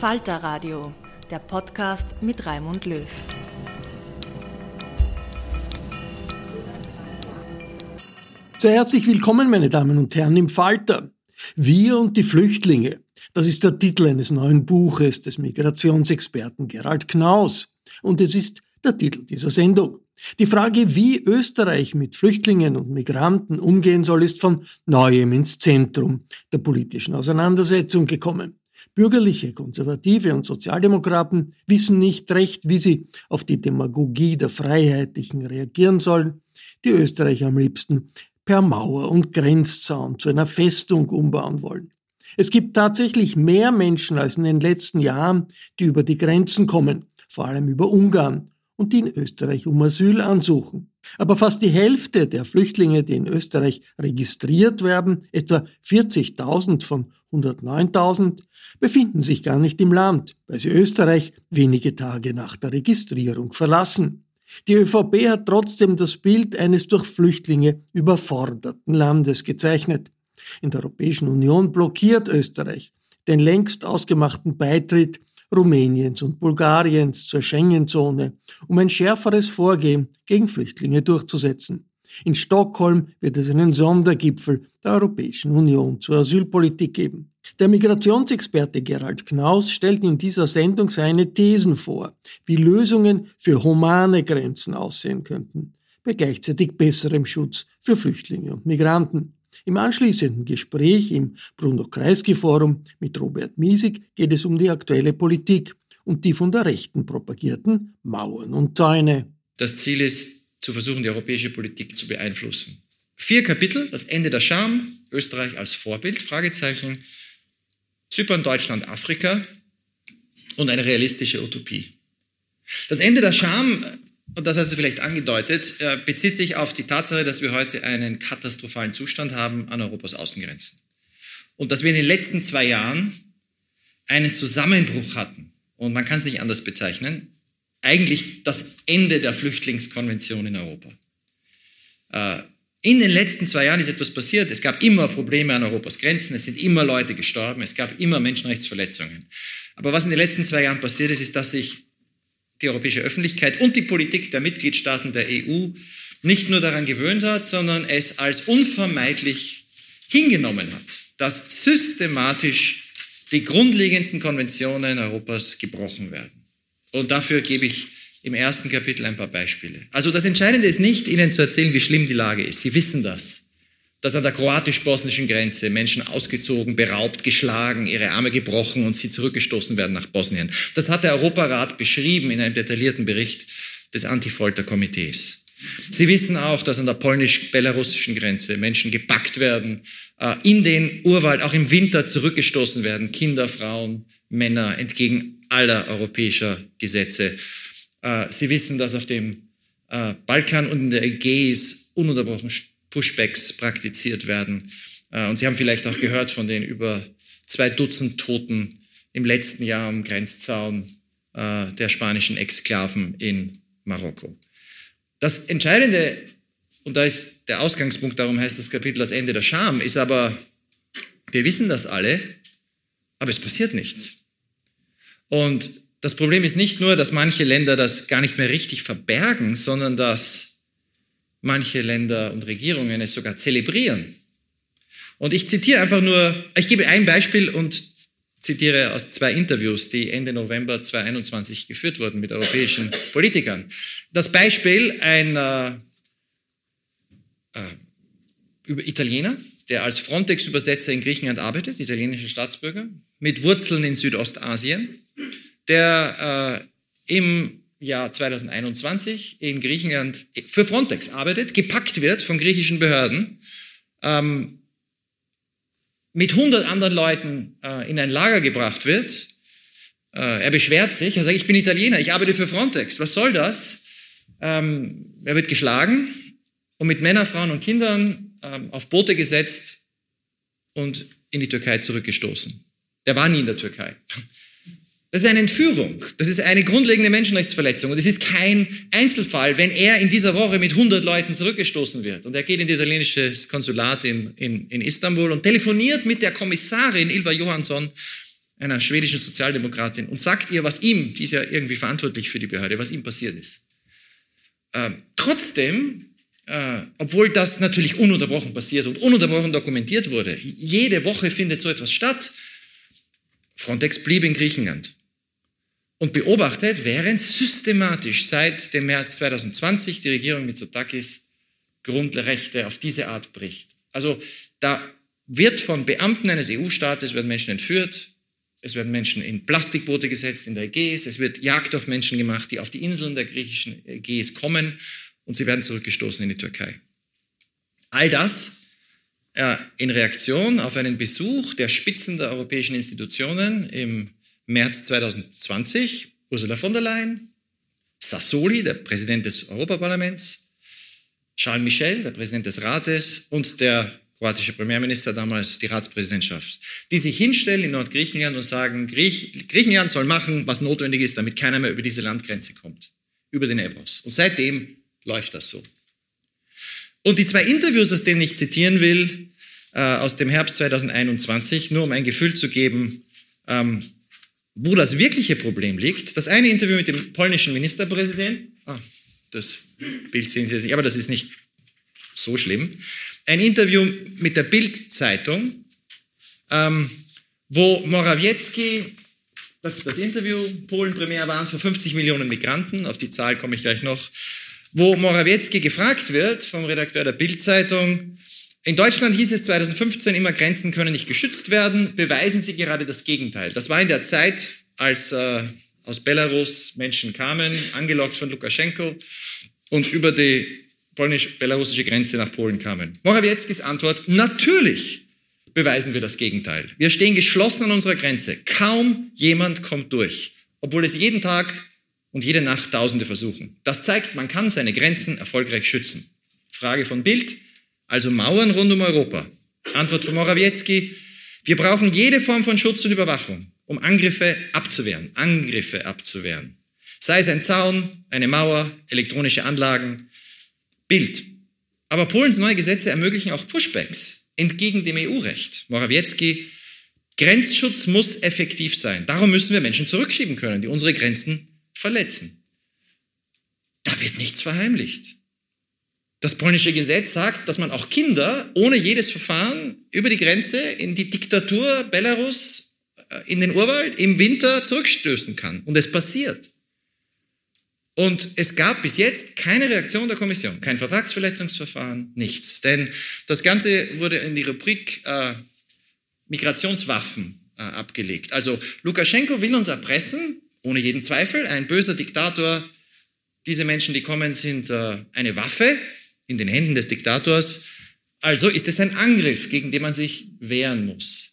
Falter Radio, der Podcast mit Raimund Löw. Sehr herzlich willkommen, meine Damen und Herren, im Falter. Wir und die Flüchtlinge. Das ist der Titel eines neuen Buches des Migrationsexperten Gerald Knaus. Und es ist der Titel dieser Sendung. Die Frage, wie Österreich mit Flüchtlingen und Migranten umgehen soll, ist von neuem ins Zentrum der politischen Auseinandersetzung gekommen. Bürgerliche, Konservative und Sozialdemokraten wissen nicht recht, wie sie auf die Demagogie der Freiheitlichen reagieren sollen, die Österreich am liebsten per Mauer und Grenzzaun zu einer Festung umbauen wollen. Es gibt tatsächlich mehr Menschen als in den letzten Jahren, die über die Grenzen kommen, vor allem über Ungarn, und die in Österreich um Asyl ansuchen. Aber fast die Hälfte der Flüchtlinge, die in Österreich registriert werden, etwa 40.000 von 109.000, befinden sich gar nicht im Land, weil sie Österreich wenige Tage nach der Registrierung verlassen. Die ÖVP hat trotzdem das Bild eines durch Flüchtlinge überforderten Landes gezeichnet. In der Europäischen Union blockiert Österreich den längst ausgemachten Beitritt Rumäniens und Bulgariens zur Schengen-Zone, um ein schärferes Vorgehen gegen Flüchtlinge durchzusetzen. In Stockholm wird es einen Sondergipfel der Europäischen Union zur Asylpolitik geben. Der Migrationsexperte Gerald Knaus stellt in dieser Sendung seine Thesen vor, wie Lösungen für humane Grenzen aussehen könnten, bei gleichzeitig besserem Schutz für Flüchtlinge und Migranten. Im anschließenden Gespräch im Bruno-Kreisky-Forum mit Robert Miesig geht es um die aktuelle Politik und die von der Rechten propagierten Mauern und Zäune. Das Ziel ist, zu versuchen, die europäische Politik zu beeinflussen. Vier Kapitel, das Ende der Scham, Österreich als Vorbild, Fragezeichen, Zypern, Deutschland, Afrika und eine realistische Utopie. Das Ende der Scham, und das hast du vielleicht angedeutet, äh, bezieht sich auf die Tatsache, dass wir heute einen katastrophalen Zustand haben an Europas Außengrenzen. Und dass wir in den letzten zwei Jahren einen Zusammenbruch hatten. Und man kann es nicht anders bezeichnen eigentlich das Ende der Flüchtlingskonvention in Europa. Äh, in den letzten zwei Jahren ist etwas passiert. Es gab immer Probleme an Europas Grenzen, es sind immer Leute gestorben, es gab immer Menschenrechtsverletzungen. Aber was in den letzten zwei Jahren passiert ist, ist, dass sich die europäische Öffentlichkeit und die Politik der Mitgliedstaaten der EU nicht nur daran gewöhnt hat, sondern es als unvermeidlich hingenommen hat, dass systematisch die grundlegendsten Konventionen Europas gebrochen werden. Und dafür gebe ich im ersten Kapitel ein paar Beispiele. Also das Entscheidende ist nicht, Ihnen zu erzählen, wie schlimm die Lage ist. Sie wissen das dass an der kroatisch-bosnischen Grenze Menschen ausgezogen, beraubt, geschlagen, ihre Arme gebrochen und sie zurückgestoßen werden nach Bosnien. Das hat der Europarat beschrieben in einem detaillierten Bericht des Anti-Folter-Komitees. Sie wissen auch, dass an der polnisch-belarussischen Grenze Menschen gepackt werden, äh, in den Urwald auch im Winter zurückgestoßen werden, Kinder, Frauen, Männer, entgegen aller europäischer Gesetze. Äh, Sie wissen, dass auf dem äh, Balkan und in der Ägäis ununterbrochen Pushbacks praktiziert werden. Äh, und Sie haben vielleicht auch gehört von den über zwei Dutzend Toten im letzten Jahr am Grenzzaun der spanischen Exklaven in Marokko. Das Entscheidende, und da ist der Ausgangspunkt, darum heißt das Kapitel das Ende der Scham, ist aber, wir wissen das alle, aber es passiert nichts. Und das Problem ist nicht nur, dass manche Länder das gar nicht mehr richtig verbergen, sondern dass manche Länder und Regierungen es sogar zelebrieren. Und ich zitiere einfach nur, ich gebe ein Beispiel und zitiere aus zwei Interviews, die Ende November 2021 geführt wurden mit europäischen Politikern. Das Beispiel ein äh, äh, Italiener, der als Frontex-Übersetzer in Griechenland arbeitet, italienischer Staatsbürger, mit Wurzeln in Südostasien, der äh, im Jahr 2021 in Griechenland für Frontex arbeitet, gepackt wird von griechischen Behörden, ähm, mit 100 anderen Leuten äh, in ein Lager gebracht wird. Äh, er beschwert sich, er sagt, ich bin Italiener, ich arbeite für Frontex, was soll das? Ähm, er wird geschlagen und mit Männern, Frauen und Kindern ähm, auf Boote gesetzt und in die Türkei zurückgestoßen. Der war nie in der Türkei. Das ist eine Entführung. Das ist eine grundlegende Menschenrechtsverletzung. Und es ist kein Einzelfall, wenn er in dieser Woche mit 100 Leuten zurückgestoßen wird. Und er geht in das italienische Konsulat in, in, in Istanbul und telefoniert mit der Kommissarin Ilva Johansson, einer schwedischen Sozialdemokratin, und sagt ihr, was ihm, die ist ja irgendwie verantwortlich für die Behörde, was ihm passiert ist. Ähm, trotzdem, äh, obwohl das natürlich ununterbrochen passiert und ununterbrochen dokumentiert wurde, jede Woche findet so etwas statt, Frontex blieb in Griechenland und beobachtet, während systematisch seit dem März 2020 die Regierung Mitsotakis Grundrechte auf diese Art bricht. Also da wird von Beamten eines EU-Staates werden Menschen entführt, es werden Menschen in Plastikboote gesetzt in der Ägäis, es wird Jagd auf Menschen gemacht, die auf die Inseln der griechischen Ägäis kommen und sie werden zurückgestoßen in die Türkei. All das äh, in Reaktion auf einen Besuch der Spitzen der europäischen Institutionen im März 2020 Ursula von der Leyen, Sassoli, der Präsident des Europaparlaments, Charles Michel, der Präsident des Rates und der kroatische Premierminister damals die Ratspräsidentschaft, die sich hinstellen in Nordgriechenland und sagen, Griech, Griechenland soll machen, was notwendig ist, damit keiner mehr über diese Landgrenze kommt, über den Evros. Und seitdem läuft das so. Und die zwei Interviews, aus denen ich zitieren will, äh, aus dem Herbst 2021, nur um ein Gefühl zu geben, ähm, wo das wirkliche Problem liegt. Das eine Interview mit dem polnischen Ministerpräsidenten, ah, das Bild sehen Sie jetzt nicht, aber das ist nicht so schlimm. Ein Interview mit der Bild-Zeitung, ähm, wo Morawiecki, das ist das Interview, Polen primär waren für 50 Millionen Migranten, auf die Zahl komme ich gleich noch, wo Morawiecki gefragt wird vom Redakteur der Bild-Zeitung, in Deutschland hieß es 2015 immer, Grenzen können nicht geschützt werden. Beweisen Sie gerade das Gegenteil. Das war in der Zeit, als äh, aus Belarus Menschen kamen, angelockt von Lukaschenko und über die polnisch-belarussische Grenze nach Polen kamen. Morawieckis Antwort, natürlich beweisen wir das Gegenteil. Wir stehen geschlossen an unserer Grenze. Kaum jemand kommt durch, obwohl es jeden Tag und jede Nacht Tausende versuchen. Das zeigt, man kann seine Grenzen erfolgreich schützen. Frage von Bild, also Mauern rund um Europa. Antwort von Morawiecki, wir brauchen jede Form von Schutz und Überwachung, um Angriffe abzuwehren, Angriffe abzuwehren. Sei es ein Zaun, eine Mauer, elektronische Anlagen, Bild. Aber Polens neue Gesetze ermöglichen auch Pushbacks entgegen dem EU-Recht. Morawiecki, Grenzschutz muss effektiv sein. Darum müssen wir Menschen zurückschieben können, die unsere Grenzen verletzen. Da wird nichts verheimlicht. Das polnische Gesetz sagt, dass man auch Kinder ohne jedes Verfahren über die Grenze in die Diktatur Belarus, äh, in den Urwald im Winter zurückstößen kann. Und es passiert. Und es gab bis jetzt keine Reaktion der Kommission, kein Vertragsverletzungsverfahren, nichts. Denn das Ganze wurde in die Rubrik äh, Migrationswaffen äh, abgelegt. Also Lukaschenko will uns erpressen, ohne jeden Zweifel, ein böser Diktator. Diese Menschen, die kommen, sind äh, eine Waffe in den Händen des Diktators. Also ist es ein Angriff, gegen den man sich wehren muss.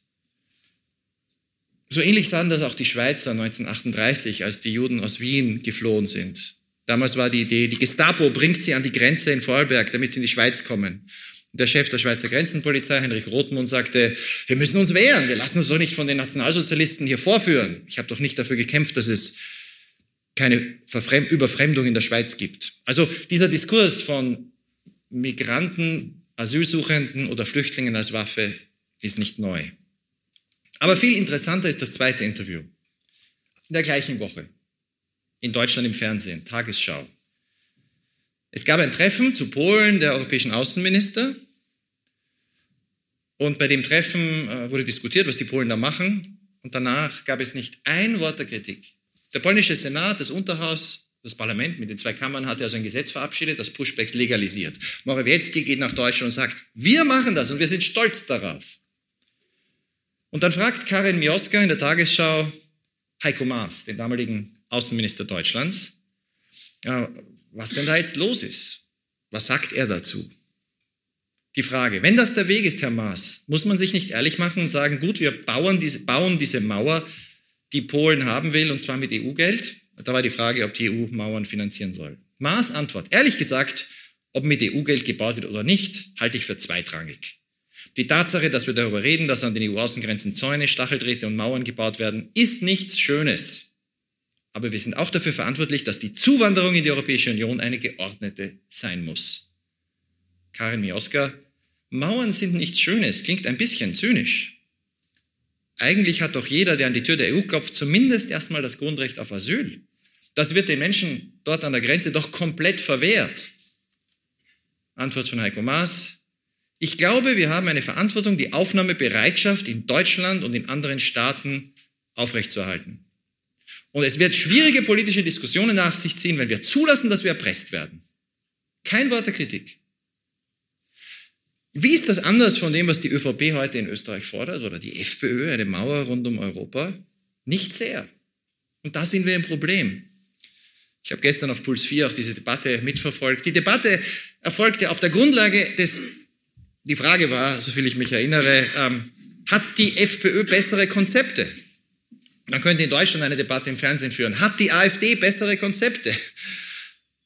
So ähnlich sahen das auch die Schweizer 1938, als die Juden aus Wien geflohen sind. Damals war die Idee, die Gestapo bringt sie an die Grenze in Vorarlberg, damit sie in die Schweiz kommen. Der Chef der Schweizer Grenzenpolizei, Heinrich Rothmund, sagte, wir müssen uns wehren, wir lassen uns doch nicht von den Nationalsozialisten hier vorführen. Ich habe doch nicht dafür gekämpft, dass es keine Verfremd Überfremdung in der Schweiz gibt. Also dieser Diskurs von Migranten, Asylsuchenden oder Flüchtlingen als Waffe ist nicht neu. Aber viel interessanter ist das zweite Interview. In der gleichen Woche. In Deutschland im Fernsehen, Tagesschau. Es gab ein Treffen zu Polen der europäischen Außenminister. Und bei dem Treffen äh, wurde diskutiert, was die Polen da machen. Und danach gab es nicht ein Wort der Kritik. Der polnische Senat, das Unterhaus, das Parlament mit den zwei Kammern hatte also ein Gesetz verabschiedet, das Pushbacks legalisiert. Morawiecki geht nach Deutschland und sagt, wir machen das und wir sind stolz darauf. Und dann fragt Karin Mioska in der Tagesschau Heiko Maas, den damaligen Außenminister Deutschlands, ja, was denn da jetzt los ist. Was sagt er dazu? Die Frage, wenn das der Weg ist, Herr Maas, muss man sich nicht ehrlich machen und sagen, gut, wir bauen diese, bauen diese Mauer, die Polen haben will, und zwar mit EU-Geld? Da war die Frage, ob die EU Mauern finanzieren soll. Maas Antwort, ehrlich gesagt, ob mit EU-Geld gebaut wird oder nicht, halte ich für zweitrangig. Die Tatsache, dass wir darüber reden, dass an den EU-Außengrenzen Zäune, Stacheldrähte und Mauern gebaut werden, ist nichts Schönes. Aber wir sind auch dafür verantwortlich, dass die Zuwanderung in die Europäische Union eine geordnete sein muss. Karin Mioska, Mauern sind nichts Schönes, klingt ein bisschen zynisch. Eigentlich hat doch jeder, der an die Tür der EU klopft, zumindest erstmal das Grundrecht auf Asyl. Das wird den Menschen dort an der Grenze doch komplett verwehrt. Antwort von Heiko Maas, ich glaube, wir haben eine Verantwortung, die Aufnahmebereitschaft in Deutschland und in anderen Staaten aufrechtzuerhalten. Und es wird schwierige politische Diskussionen nach sich ziehen, wenn wir zulassen, dass wir erpresst werden. Kein Wort der Kritik. Wie ist das anders von dem, was die ÖVP heute in Österreich fordert oder die FPÖ, eine Mauer rund um Europa? Nicht sehr. Und da sind wir im Problem. Ich habe gestern auf Puls 4 auch diese Debatte mitverfolgt. Die Debatte erfolgte auf der Grundlage des die Frage war, soviel ich mich erinnere, ähm, hat die FPÖ bessere Konzepte? Man könnte in Deutschland eine Debatte im Fernsehen führen. Hat die AfD bessere Konzepte?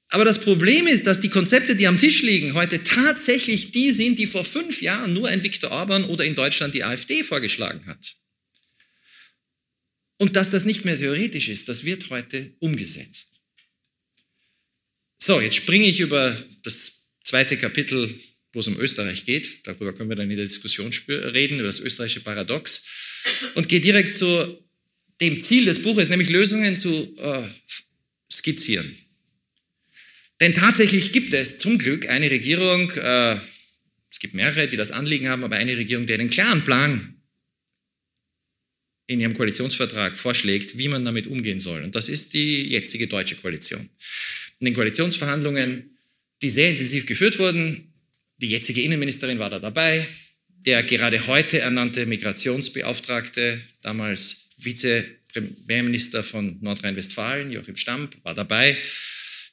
Aber das Problem ist, dass die Konzepte, die am Tisch liegen, heute tatsächlich die sind, die vor fünf Jahren nur ein Viktor Orban oder in Deutschland die AfD vorgeschlagen hat. Und dass das nicht mehr theoretisch ist, das wird heute umgesetzt. So, jetzt springe ich über das zweite Kapitel wo es um Österreich geht. Darüber können wir dann in der Diskussion reden, über das österreichische Paradox. Und gehe direkt zu dem Ziel des Buches, nämlich Lösungen zu äh, skizzieren. Denn tatsächlich gibt es zum Glück eine Regierung, äh, es gibt mehrere, die das Anliegen haben, aber eine Regierung, die einen klaren Plan in ihrem Koalitionsvertrag vorschlägt, wie man damit umgehen soll. Und das ist die jetzige deutsche Koalition. In den Koalitionsverhandlungen, die sehr intensiv geführt wurden, die jetzige Innenministerin war da dabei. Der gerade heute ernannte Migrationsbeauftragte, damals Vizepremierminister von Nordrhein-Westfalen, Joachim Stamp, war dabei.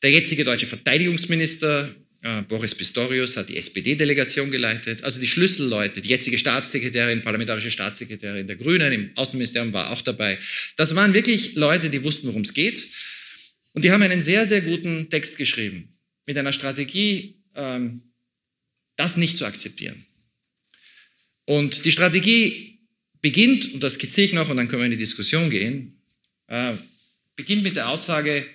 Der jetzige deutsche Verteidigungsminister äh, Boris Pistorius hat die SPD-Delegation geleitet. Also die Schlüsselleute, die jetzige Staatssekretärin, parlamentarische Staatssekretärin der Grünen im Außenministerium war auch dabei. Das waren wirklich Leute, die wussten, worum es geht. Und die haben einen sehr, sehr guten Text geschrieben mit einer Strategie, ähm, das nicht zu akzeptieren. Und die Strategie beginnt, und das skizziere ich noch und dann können wir in die Diskussion gehen, äh, beginnt mit der Aussage,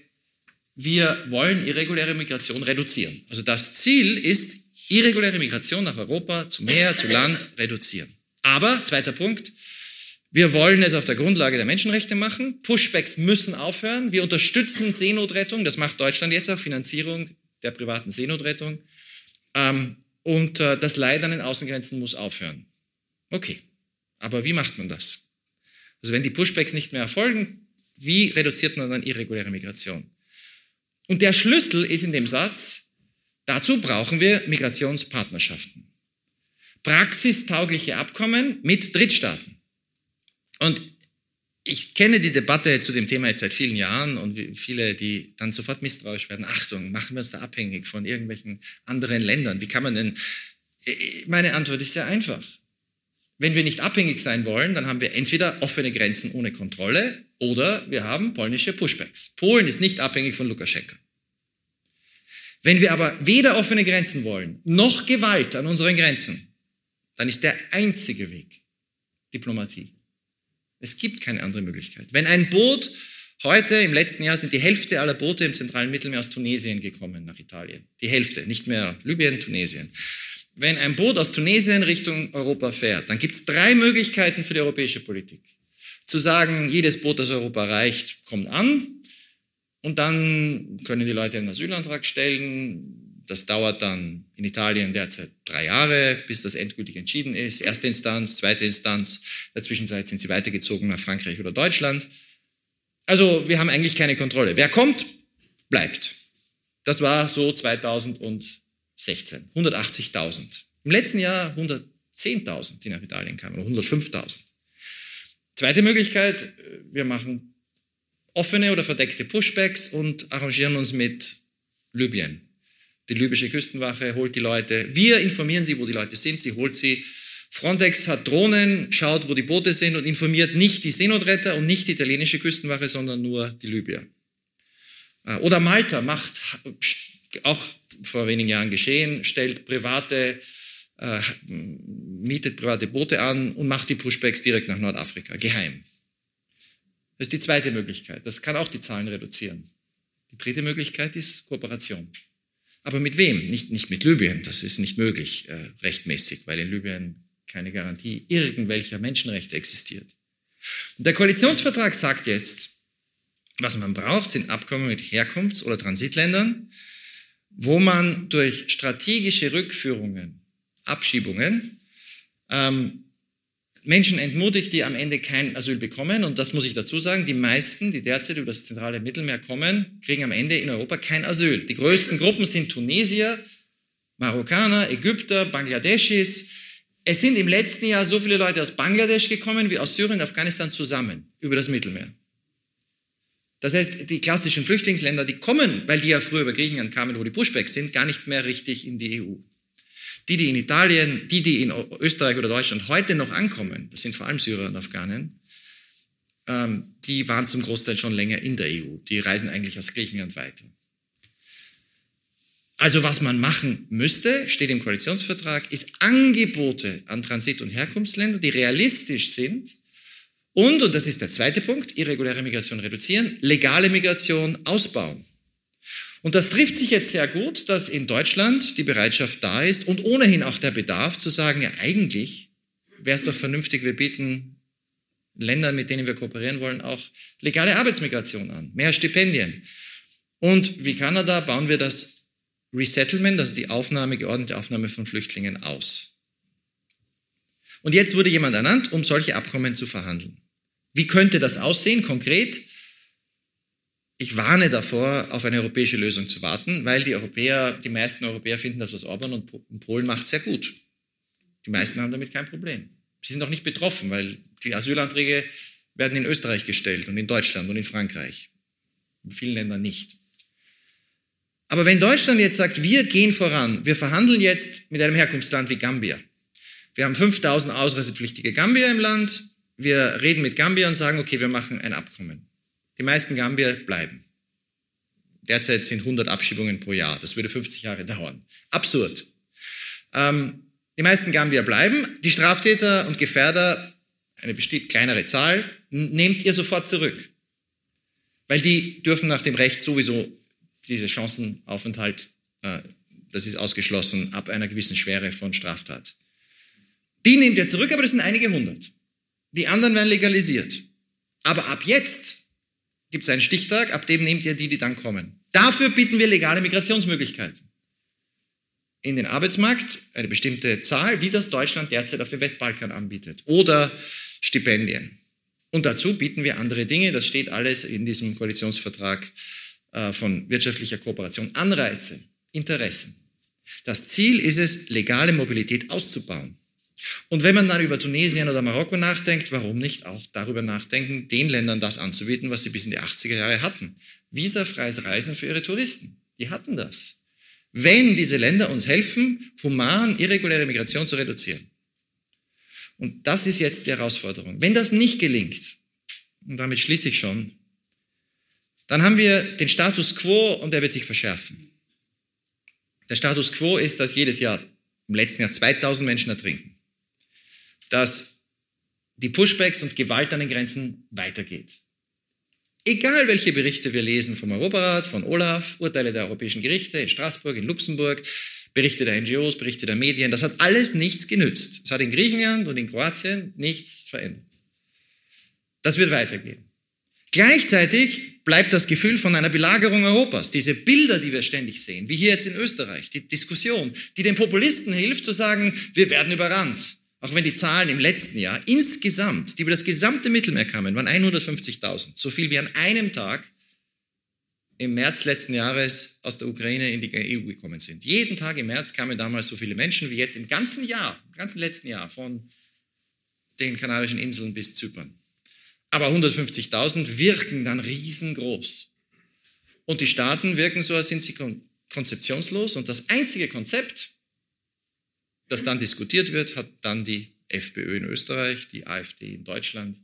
wir wollen irreguläre Migration reduzieren. Also das Ziel ist, irreguläre Migration nach Europa, zu Meer, zu Land, reduzieren. Aber, zweiter Punkt, wir wollen es auf der Grundlage der Menschenrechte machen. Pushbacks müssen aufhören. Wir unterstützen Seenotrettung. Das macht Deutschland jetzt auch, Finanzierung der privaten Seenotrettung. Ähm, und äh, das Leid an den Außengrenzen muss aufhören. Okay, aber wie macht man das? Also wenn die Pushbacks nicht mehr erfolgen, wie reduziert man dann irreguläre Migration? Und der Schlüssel ist in dem Satz, dazu brauchen wir Migrationspartnerschaften. Praxistaugliche Abkommen mit Drittstaaten. Und ich kenne die Debatte zu dem Thema jetzt seit vielen Jahren und viele, die dann sofort misstrauisch werden. Achtung, machen wir uns da abhängig von irgendwelchen anderen Ländern? Wie kann man denn? Meine Antwort ist sehr einfach. Wenn wir nicht abhängig sein wollen, dann haben wir entweder offene Grenzen ohne Kontrolle oder wir haben polnische Pushbacks. Polen ist nicht abhängig von Lukaschenka. Wenn wir aber weder offene Grenzen wollen, noch Gewalt an unseren Grenzen, dann ist der einzige Weg Diplomatie. Es gibt keine andere Möglichkeit. Wenn ein Boot heute, im letzten Jahr, sind die Hälfte aller Boote im zentralen Mittelmeer aus Tunesien gekommen nach Italien. Die Hälfte, nicht mehr Libyen, Tunesien. Wenn ein Boot aus Tunesien Richtung Europa fährt, dann gibt es drei Möglichkeiten für die europäische Politik. Zu sagen, jedes Boot, das Europa erreicht, kommt an. Und dann können die Leute einen Asylantrag stellen, das dauert dann in Italien derzeit drei Jahre, bis das endgültig entschieden ist. Erste Instanz, zweite Instanz. In der Zwischenzeit sind sie weitergezogen nach Frankreich oder Deutschland. Also wir haben eigentlich keine Kontrolle. Wer kommt, bleibt. Das war so 2016. 180.000. Im letzten Jahr 110.000, die nach Italien kamen, oder 105.000. Zweite Möglichkeit, wir machen offene oder verdeckte Pushbacks und arrangieren uns mit Libyen. Die libysche Küstenwache holt die Leute. Wir informieren sie, wo die Leute sind. Sie holt sie. Frontex hat Drohnen, schaut, wo die Boote sind und informiert nicht die Seenotretter und nicht die italienische Küstenwache, sondern nur die Libyer. Äh, oder Malta macht, auch vor wenigen Jahren geschehen, stellt private, äh, mietet private Boote an und macht die Pushbacks direkt nach Nordafrika, geheim. Das ist die zweite Möglichkeit. Das kann auch die Zahlen reduzieren. Die dritte Möglichkeit ist Kooperation. Aber mit wem? Nicht, nicht mit Libyen, das ist nicht möglich äh, rechtmäßig, weil in Libyen keine Garantie irgendwelcher Menschenrechte existiert. Und der Koalitionsvertrag sagt jetzt, was man braucht, sind Abkommen mit Herkunfts- oder Transitländern, wo man durch strategische Rückführungen, Abschiebungen, ähm, Menschen entmutigt, die am Ende kein Asyl bekommen. Und das muss ich dazu sagen, die meisten, die derzeit über das zentrale Mittelmeer kommen, kriegen am Ende in Europa kein Asyl. Die größten Gruppen sind Tunesier, Marokkaner, Ägypter, Bangladeschis. Es sind im letzten Jahr so viele Leute aus Bangladesch gekommen wie aus Syrien und Afghanistan zusammen über das Mittelmeer. Das heißt, die klassischen Flüchtlingsländer, die kommen, weil die ja früher über Griechenland kamen, wo die Pushbacks sind, gar nicht mehr richtig in die EU. Die, die in Italien, die, die in Österreich oder Deutschland heute noch ankommen, das sind vor allem Syrer und Afghanen, ähm, die waren zum Großteil schon länger in der EU. Die reisen eigentlich aus Griechenland weiter. Also was man machen müsste, steht im Koalitionsvertrag, ist Angebote an Transit- und Herkunftsländer, die realistisch sind und, und das ist der zweite Punkt, irreguläre Migration reduzieren, legale Migration ausbauen. Und das trifft sich jetzt sehr gut, dass in Deutschland die Bereitschaft da ist und ohnehin auch der Bedarf zu sagen, ja eigentlich wäre es doch vernünftig, wir bieten Ländern, mit denen wir kooperieren wollen, auch legale Arbeitsmigration an, mehr Stipendien. Und wie Kanada bauen wir das Resettlement, also die Aufnahme, geordnete Aufnahme von Flüchtlingen aus. Und jetzt wurde jemand ernannt, um solche Abkommen zu verhandeln. Wie könnte das aussehen konkret? ich warne davor, auf eine europäische Lösung zu warten, weil die Europäer, die meisten Europäer finden das, was Orban und Polen macht, sehr gut. Die meisten haben damit kein Problem. Sie sind auch nicht betroffen, weil die Asylanträge werden in Österreich gestellt und in Deutschland und in Frankreich. In vielen Ländern nicht. Aber wenn Deutschland jetzt sagt, wir gehen voran, wir verhandeln jetzt mit einem Herkunftsland wie Gambia. Wir haben 5000 ausreisepflichtige Gambier im Land. Wir reden mit Gambia und sagen, okay, wir machen ein Abkommen. Die meisten Gambier bleiben. Derzeit sind 100 Abschiebungen pro Jahr. Das würde 50 Jahre dauern. Absurd. Ähm, die meisten Gambier bleiben. Die Straftäter und Gefährder, eine bestimmt kleinere Zahl, nehmt ihr sofort zurück. Weil die dürfen nach dem Recht sowieso diese Chancenaufenthalt, äh, das ist ausgeschlossen, ab einer gewissen Schwere von Straftat. Die nehmt ihr zurück, aber das sind einige hundert. Die anderen werden legalisiert. Aber ab jetzt gibt es einen Stichtag, ab dem nehmt ihr die, die dann kommen. Dafür bieten wir legale Migrationsmöglichkeiten. In den Arbeitsmarkt eine bestimmte Zahl, wie das Deutschland derzeit auf dem Westbalkan anbietet. Oder Stipendien. Und dazu bieten wir andere Dinge, das steht alles in diesem Koalitionsvertrag äh, von wirtschaftlicher Kooperation, Anreize, Interessen. Das Ziel ist es, legale Mobilität auszubauen. Und wenn man dann über Tunesien oder Marokko nachdenkt, warum nicht auch darüber nachdenken, den Ländern das anzubieten, was sie bis in die 80er Jahre hatten? Visafreies Reisen für ihre Touristen. Die hatten das. Wenn diese Länder uns helfen, human irreguläre Migration zu reduzieren. Und das ist jetzt die Herausforderung. Wenn das nicht gelingt, und damit schließe ich schon, dann haben wir den Status quo und der wird sich verschärfen. Der Status quo ist, dass jedes Jahr, im letzten Jahr 2000 Menschen ertrinken. Dass die Pushbacks und Gewalt an den Grenzen weitergeht. Egal welche Berichte wir lesen vom Europarat, von Olaf, Urteile der europäischen Gerichte in Straßburg, in Luxemburg, Berichte der NGOs, Berichte der Medien, das hat alles nichts genützt. Es hat in Griechenland und in Kroatien nichts verändert. Das wird weitergehen. Gleichzeitig bleibt das Gefühl von einer Belagerung Europas, diese Bilder, die wir ständig sehen, wie hier jetzt in Österreich, die Diskussion, die den Populisten hilft zu sagen, wir werden überrannt. Auch wenn die Zahlen im letzten Jahr insgesamt, die über das gesamte Mittelmeer kamen, waren 150.000, so viel wie an einem Tag im März letzten Jahres aus der Ukraine in die EU gekommen sind. Jeden Tag im März kamen damals so viele Menschen wie jetzt im ganzen Jahr, im ganzen letzten Jahr von den Kanarischen Inseln bis Zypern. Aber 150.000 wirken dann riesengroß. Und die Staaten wirken so, als sind sie konzeptionslos. Und das einzige Konzept, das dann diskutiert wird, hat dann die FPÖ in Österreich, die AfD in Deutschland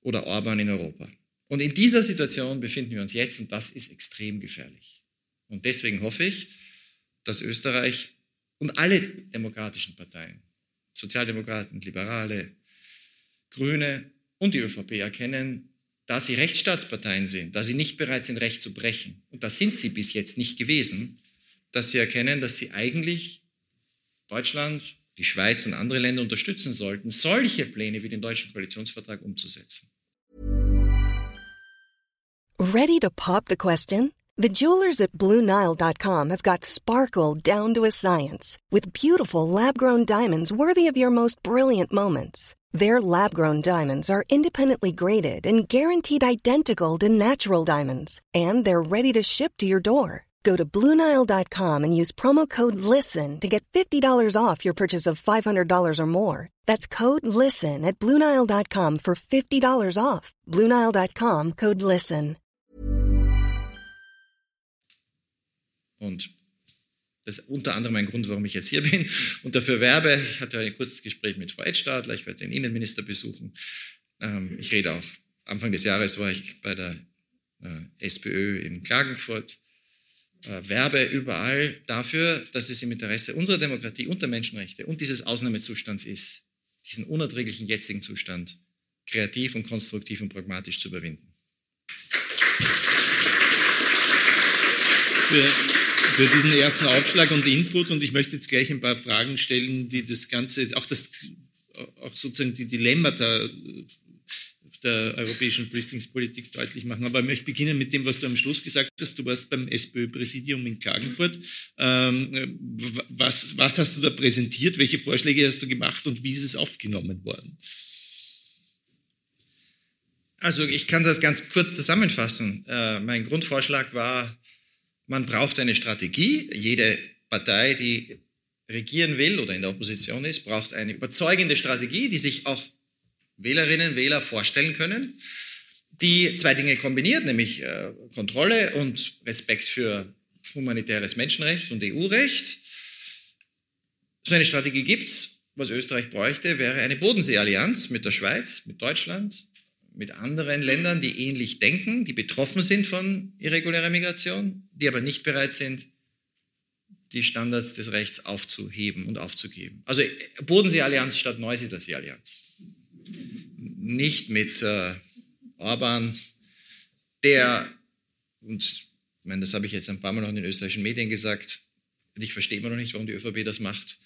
oder Orban in Europa. Und in dieser Situation befinden wir uns jetzt und das ist extrem gefährlich. Und deswegen hoffe ich, dass Österreich und alle demokratischen Parteien, Sozialdemokraten, Liberale, Grüne, und die ÖVP erkennen, dass sie Rechtsstaatsparteien sind, dass sie nicht bereit sind, Recht zu brechen. Und das sind sie bis jetzt nicht gewesen, dass sie erkennen, dass sie eigentlich Deutschland, die Schweiz und andere Länder unterstützen sollten, solche Pläne wie den deutschen Koalitionsvertrag umzusetzen. Ready to pop the question? The jewelers at BlueNile.com have got sparkle down to a science with beautiful lab-grown diamonds worthy of your most brilliant moments. Their lab grown diamonds are independently graded and guaranteed identical to natural diamonds, and they're ready to ship to your door. Go to Bluenile.com and use promo code LISTEN to get $50 off your purchase of $500 or more. That's code LISTEN at Bluenile.com for $50 off. Bluenile.com code LISTEN. Und Das ist unter anderem ein Grund, warum ich jetzt hier bin und dafür werbe. Ich hatte ein kurzes Gespräch mit Frau Edstadler, ich werde den Innenminister besuchen. Ähm, ich rede auch, Anfang des Jahres war ich bei der äh, SPÖ in Klagenfurt. Äh, werbe überall dafür, dass es im Interesse unserer Demokratie und der Menschenrechte und dieses Ausnahmezustands ist, diesen unerträglichen jetzigen Zustand kreativ und konstruktiv und pragmatisch zu überwinden. Für für diesen ersten Aufschlag und Input. Und ich möchte jetzt gleich ein paar Fragen stellen, die das Ganze, auch das, auch sozusagen die Dilemmata der europäischen Flüchtlingspolitik deutlich machen. Aber ich möchte beginnen mit dem, was du am Schluss gesagt hast. Du warst beim SPÖ-Präsidium in Klagenfurt. Ähm, was, was hast du da präsentiert? Welche Vorschläge hast du gemacht und wie ist es aufgenommen worden? Also ich kann das ganz kurz zusammenfassen. Äh, mein Grundvorschlag war, man braucht eine Strategie. Jede Partei, die regieren will oder in der Opposition ist, braucht eine überzeugende Strategie, die sich auch Wählerinnen und Wähler vorstellen können, die zwei Dinge kombiniert, nämlich äh, Kontrolle und Respekt für humanitäres Menschenrecht und EU-Recht. So eine Strategie gibt es. Was Österreich bräuchte, wäre eine Bodenseeallianz mit der Schweiz, mit Deutschland, mit anderen Ländern, die ähnlich denken, die betroffen sind von irregulärer Migration, die aber nicht bereit sind, die Standards des Rechts aufzuheben und aufzugeben. Also Bodenseeallianz statt Neusiedlerseeallianz. Nicht mit äh, Orban, der, und ich meine, das habe ich jetzt ein paar Mal noch in den österreichischen Medien gesagt, ich verstehe immer noch nicht, warum die ÖVP das macht,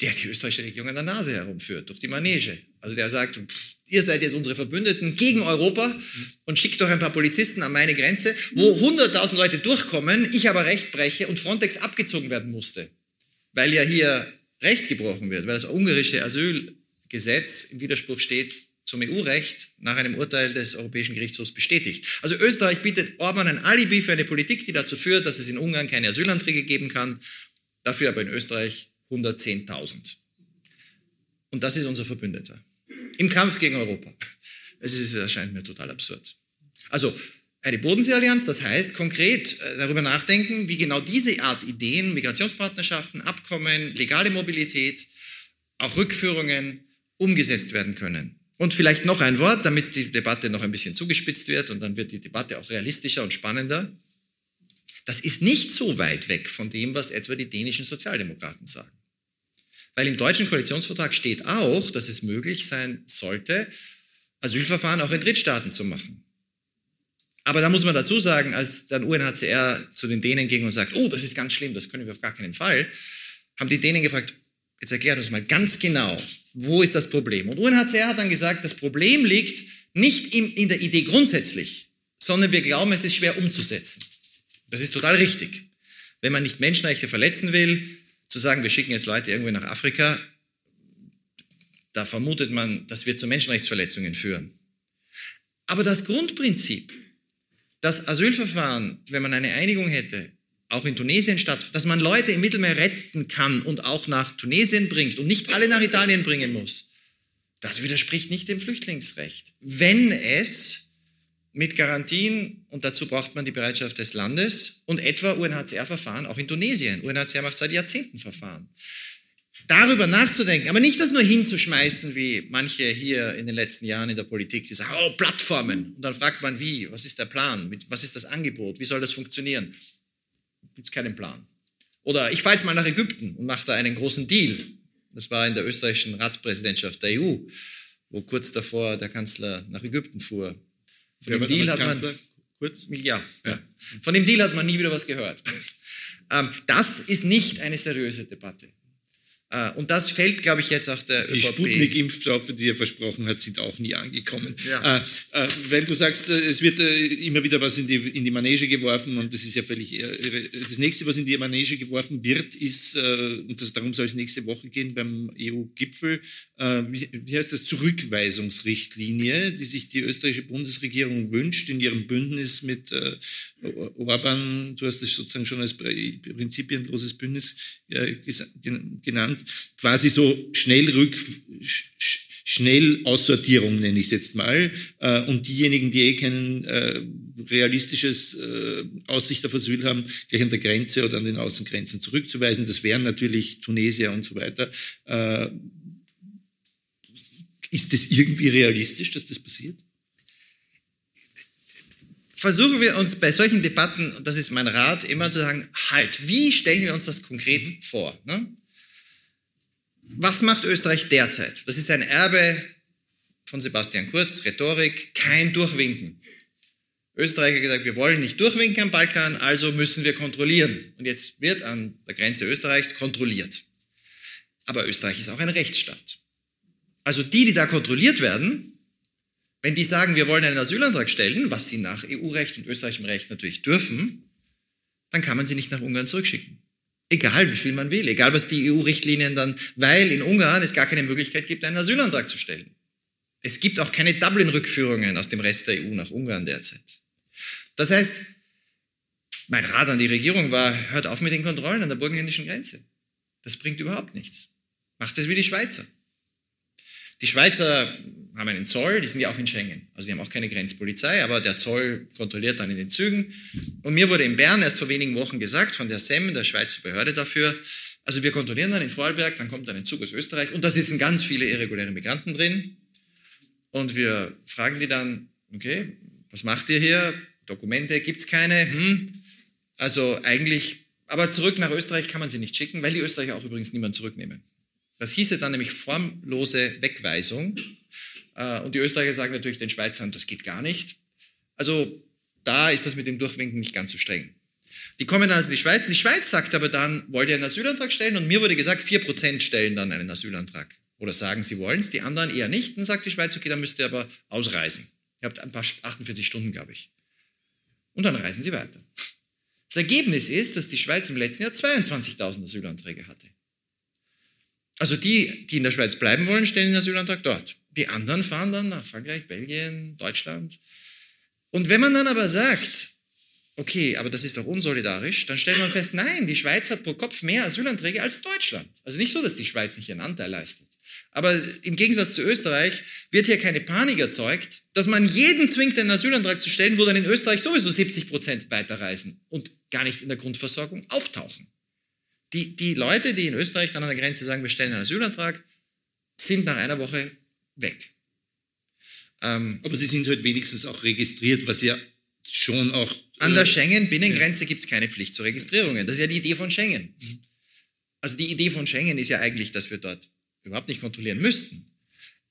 der die österreichische Regierung an der Nase herumführt, durch die Manege. Also der sagt, pff, ihr seid jetzt unsere Verbündeten gegen Europa und schickt doch ein paar Polizisten an meine Grenze, wo 100.000 Leute durchkommen, ich aber Recht breche und Frontex abgezogen werden musste, weil ja hier Recht gebrochen wird, weil das ungarische Asylgesetz im Widerspruch steht zum EU-Recht nach einem Urteil des Europäischen Gerichtshofs bestätigt. Also Österreich bietet Orban ein Alibi für eine Politik, die dazu führt, dass es in Ungarn keine Asylanträge geben kann, dafür aber in Österreich 110.000. Und das ist unser Verbündeter im Kampf gegen Europa. Es erscheint mir total absurd. Also eine Bodenseeallianz, das heißt konkret äh, darüber nachdenken, wie genau diese Art Ideen, Migrationspartnerschaften, Abkommen, legale Mobilität, auch Rückführungen umgesetzt werden können. Und vielleicht noch ein Wort, damit die Debatte noch ein bisschen zugespitzt wird und dann wird die Debatte auch realistischer und spannender. Das ist nicht so weit weg von dem, was etwa die dänischen Sozialdemokraten sagen. Weil im deutschen Koalitionsvertrag steht auch, dass es möglich sein sollte, Asylverfahren auch in Drittstaaten zu machen. Aber da muss man dazu sagen, als dann UNHCR zu den Dänen ging und sagt, oh, das ist ganz schlimm, das können wir auf gar keinen Fall, haben die Dänen gefragt, jetzt erklärt uns mal ganz genau, wo ist das Problem? Und UNHCR hat dann gesagt, das Problem liegt nicht in der Idee grundsätzlich, sondern wir glauben, es ist schwer umzusetzen. Das ist total richtig. Wenn man nicht Menschenrechte verletzen will, zu sagen, wir schicken jetzt Leute irgendwie nach Afrika, da vermutet man, das wird zu Menschenrechtsverletzungen führen. Aber das Grundprinzip, dass Asylverfahren, wenn man eine Einigung hätte, auch in Tunesien statt, dass man Leute im Mittelmeer retten kann und auch nach Tunesien bringt und nicht alle nach Italien bringen muss, das widerspricht nicht dem Flüchtlingsrecht. Wenn es mit Garantien, und dazu braucht man die Bereitschaft des Landes, und etwa UNHCR-Verfahren auch in Tunesien. UNHCR macht seit Jahrzehnten Verfahren. Darüber nachzudenken, aber nicht das nur hinzuschmeißen, wie manche hier in den letzten Jahren in der Politik, die sagen, oh, Plattformen. Und dann fragt man, wie, was ist der Plan, was ist das Angebot, wie soll das funktionieren? Gibt es keinen Plan. Oder ich fahre jetzt mal nach Ägypten und mache da einen großen Deal. Das war in der österreichischen Ratspräsidentschaft der EU, wo kurz davor der Kanzler nach Ägypten fuhr. Von dem Deal hat man, kurz? Ja, ja. Von dem Deal hat man nie wieder was gehört. Ähm, das ist nicht eine seriöse Debatte. Äh, und das fällt, glaube ich, jetzt auch der Die Sputnik-Impfstoffe, die er versprochen hat, sind auch nie angekommen. Ja. Äh, äh, weil du sagst, es wird immer wieder was in die, in die Manege geworfen und das ist ja völlig irre. Das nächste, was in die Manege geworfen wird, ist, und das, darum soll es nächste Woche gehen beim EU-Gipfel, wie, wie, heißt das, Zurückweisungsrichtlinie, die sich die österreichische Bundesregierung wünscht in ihrem Bündnis mit Orban. Du hast es sozusagen schon als prinzipienloses Bündnis genannt quasi so schnell rück, schnell Aussortierung nenne ich es jetzt mal. Äh, und diejenigen, die eh kein äh, realistisches äh, Aussicht auf Asyl haben, gleich an der Grenze oder an den Außengrenzen zurückzuweisen. Das wären natürlich Tunesier und so weiter. Ist das irgendwie realistisch, dass das passiert? versuchen wir uns bei solchen Debatten, und das ist mein Rat, immer zu sagen, halt, wie stellen wir uns das konkret vor? Ne? Was macht Österreich derzeit? Das ist ein Erbe von Sebastian Kurz, Rhetorik, kein Durchwinken. Österreich hat gesagt, wir wollen nicht durchwinken am Balkan, also müssen wir kontrollieren. Und jetzt wird an der Grenze Österreichs kontrolliert. Aber Österreich ist auch ein Rechtsstaat. Also die, die da kontrolliert werden, wenn die sagen, wir wollen einen Asylantrag stellen, was sie nach EU-Recht und österreichischem Recht natürlich dürfen, dann kann man sie nicht nach Ungarn zurückschicken. Egal wie viel man will, egal was die EU-Richtlinien dann, weil in Ungarn es gar keine Möglichkeit gibt, einen Asylantrag zu stellen. Es gibt auch keine Dublin-Rückführungen aus dem Rest der EU nach Ungarn derzeit. Das heißt, mein Rat an die Regierung war, hört auf mit den Kontrollen an der burgenländischen Grenze. Das bringt überhaupt nichts. Macht es wie die Schweizer. Die Schweizer haben einen Zoll, die sind ja auch in Schengen. Also die haben auch keine Grenzpolizei, aber der Zoll kontrolliert dann in den Zügen. Und mir wurde in Bern erst vor wenigen Wochen gesagt, von der SEM, der Schweizer Behörde dafür, also wir kontrollieren dann in Vorarlberg, dann kommt dann ein Zug aus Österreich und da sitzen ganz viele irreguläre Migranten drin. Und wir fragen die dann, okay, was macht ihr hier? Dokumente gibt es keine. Hm. Also eigentlich, aber zurück nach Österreich kann man sie nicht schicken, weil die Österreicher auch übrigens niemand zurücknehmen. Das hieße dann nämlich formlose Wegweisung. Äh, und die Österreicher sagen natürlich den Schweizern, das geht gar nicht. Also da ist das mit dem Durchwinken nicht ganz so streng. Die kommen dann also in die Schweiz. Die Schweiz sagt aber dann, wollt ihr einen Asylantrag stellen? Und mir wurde gesagt, 4% stellen dann einen Asylantrag. Oder sagen, sie wollen es, die anderen eher nicht. Dann sagt die Schweiz, okay, dann müsst ihr aber ausreisen. Ihr habt ein paar 48 Stunden, glaube ich. Und dann reisen sie weiter. Das Ergebnis ist, dass die Schweiz im letzten Jahr 22.000 Asylanträge hatte. Also die, die in der Schweiz bleiben wollen, stellen den Asylantrag dort. Die anderen fahren dann nach Frankreich, Belgien, Deutschland. Und wenn man dann aber sagt, okay, aber das ist doch unsolidarisch, dann stellt man fest, nein, die Schweiz hat pro Kopf mehr Asylanträge als Deutschland. Also nicht so, dass die Schweiz nicht ihren Anteil leistet. Aber im Gegensatz zu Österreich wird hier keine Panik erzeugt, dass man jeden zwingt, einen Asylantrag zu stellen, wo dann in Österreich sowieso 70 Prozent weiterreisen und gar nicht in der Grundversorgung auftauchen. Die, die Leute, die in Österreich dann an der Grenze sagen, wir stellen einen Asylantrag, sind nach einer Woche weg. Ähm, Aber sie sind halt wenigstens auch registriert, was ja schon auch. An der äh, Schengen-Binnengrenze ja. gibt es keine Pflicht zur Registrierungen. Das ist ja die Idee von Schengen. Also die Idee von Schengen ist ja eigentlich, dass wir dort überhaupt nicht kontrollieren müssten.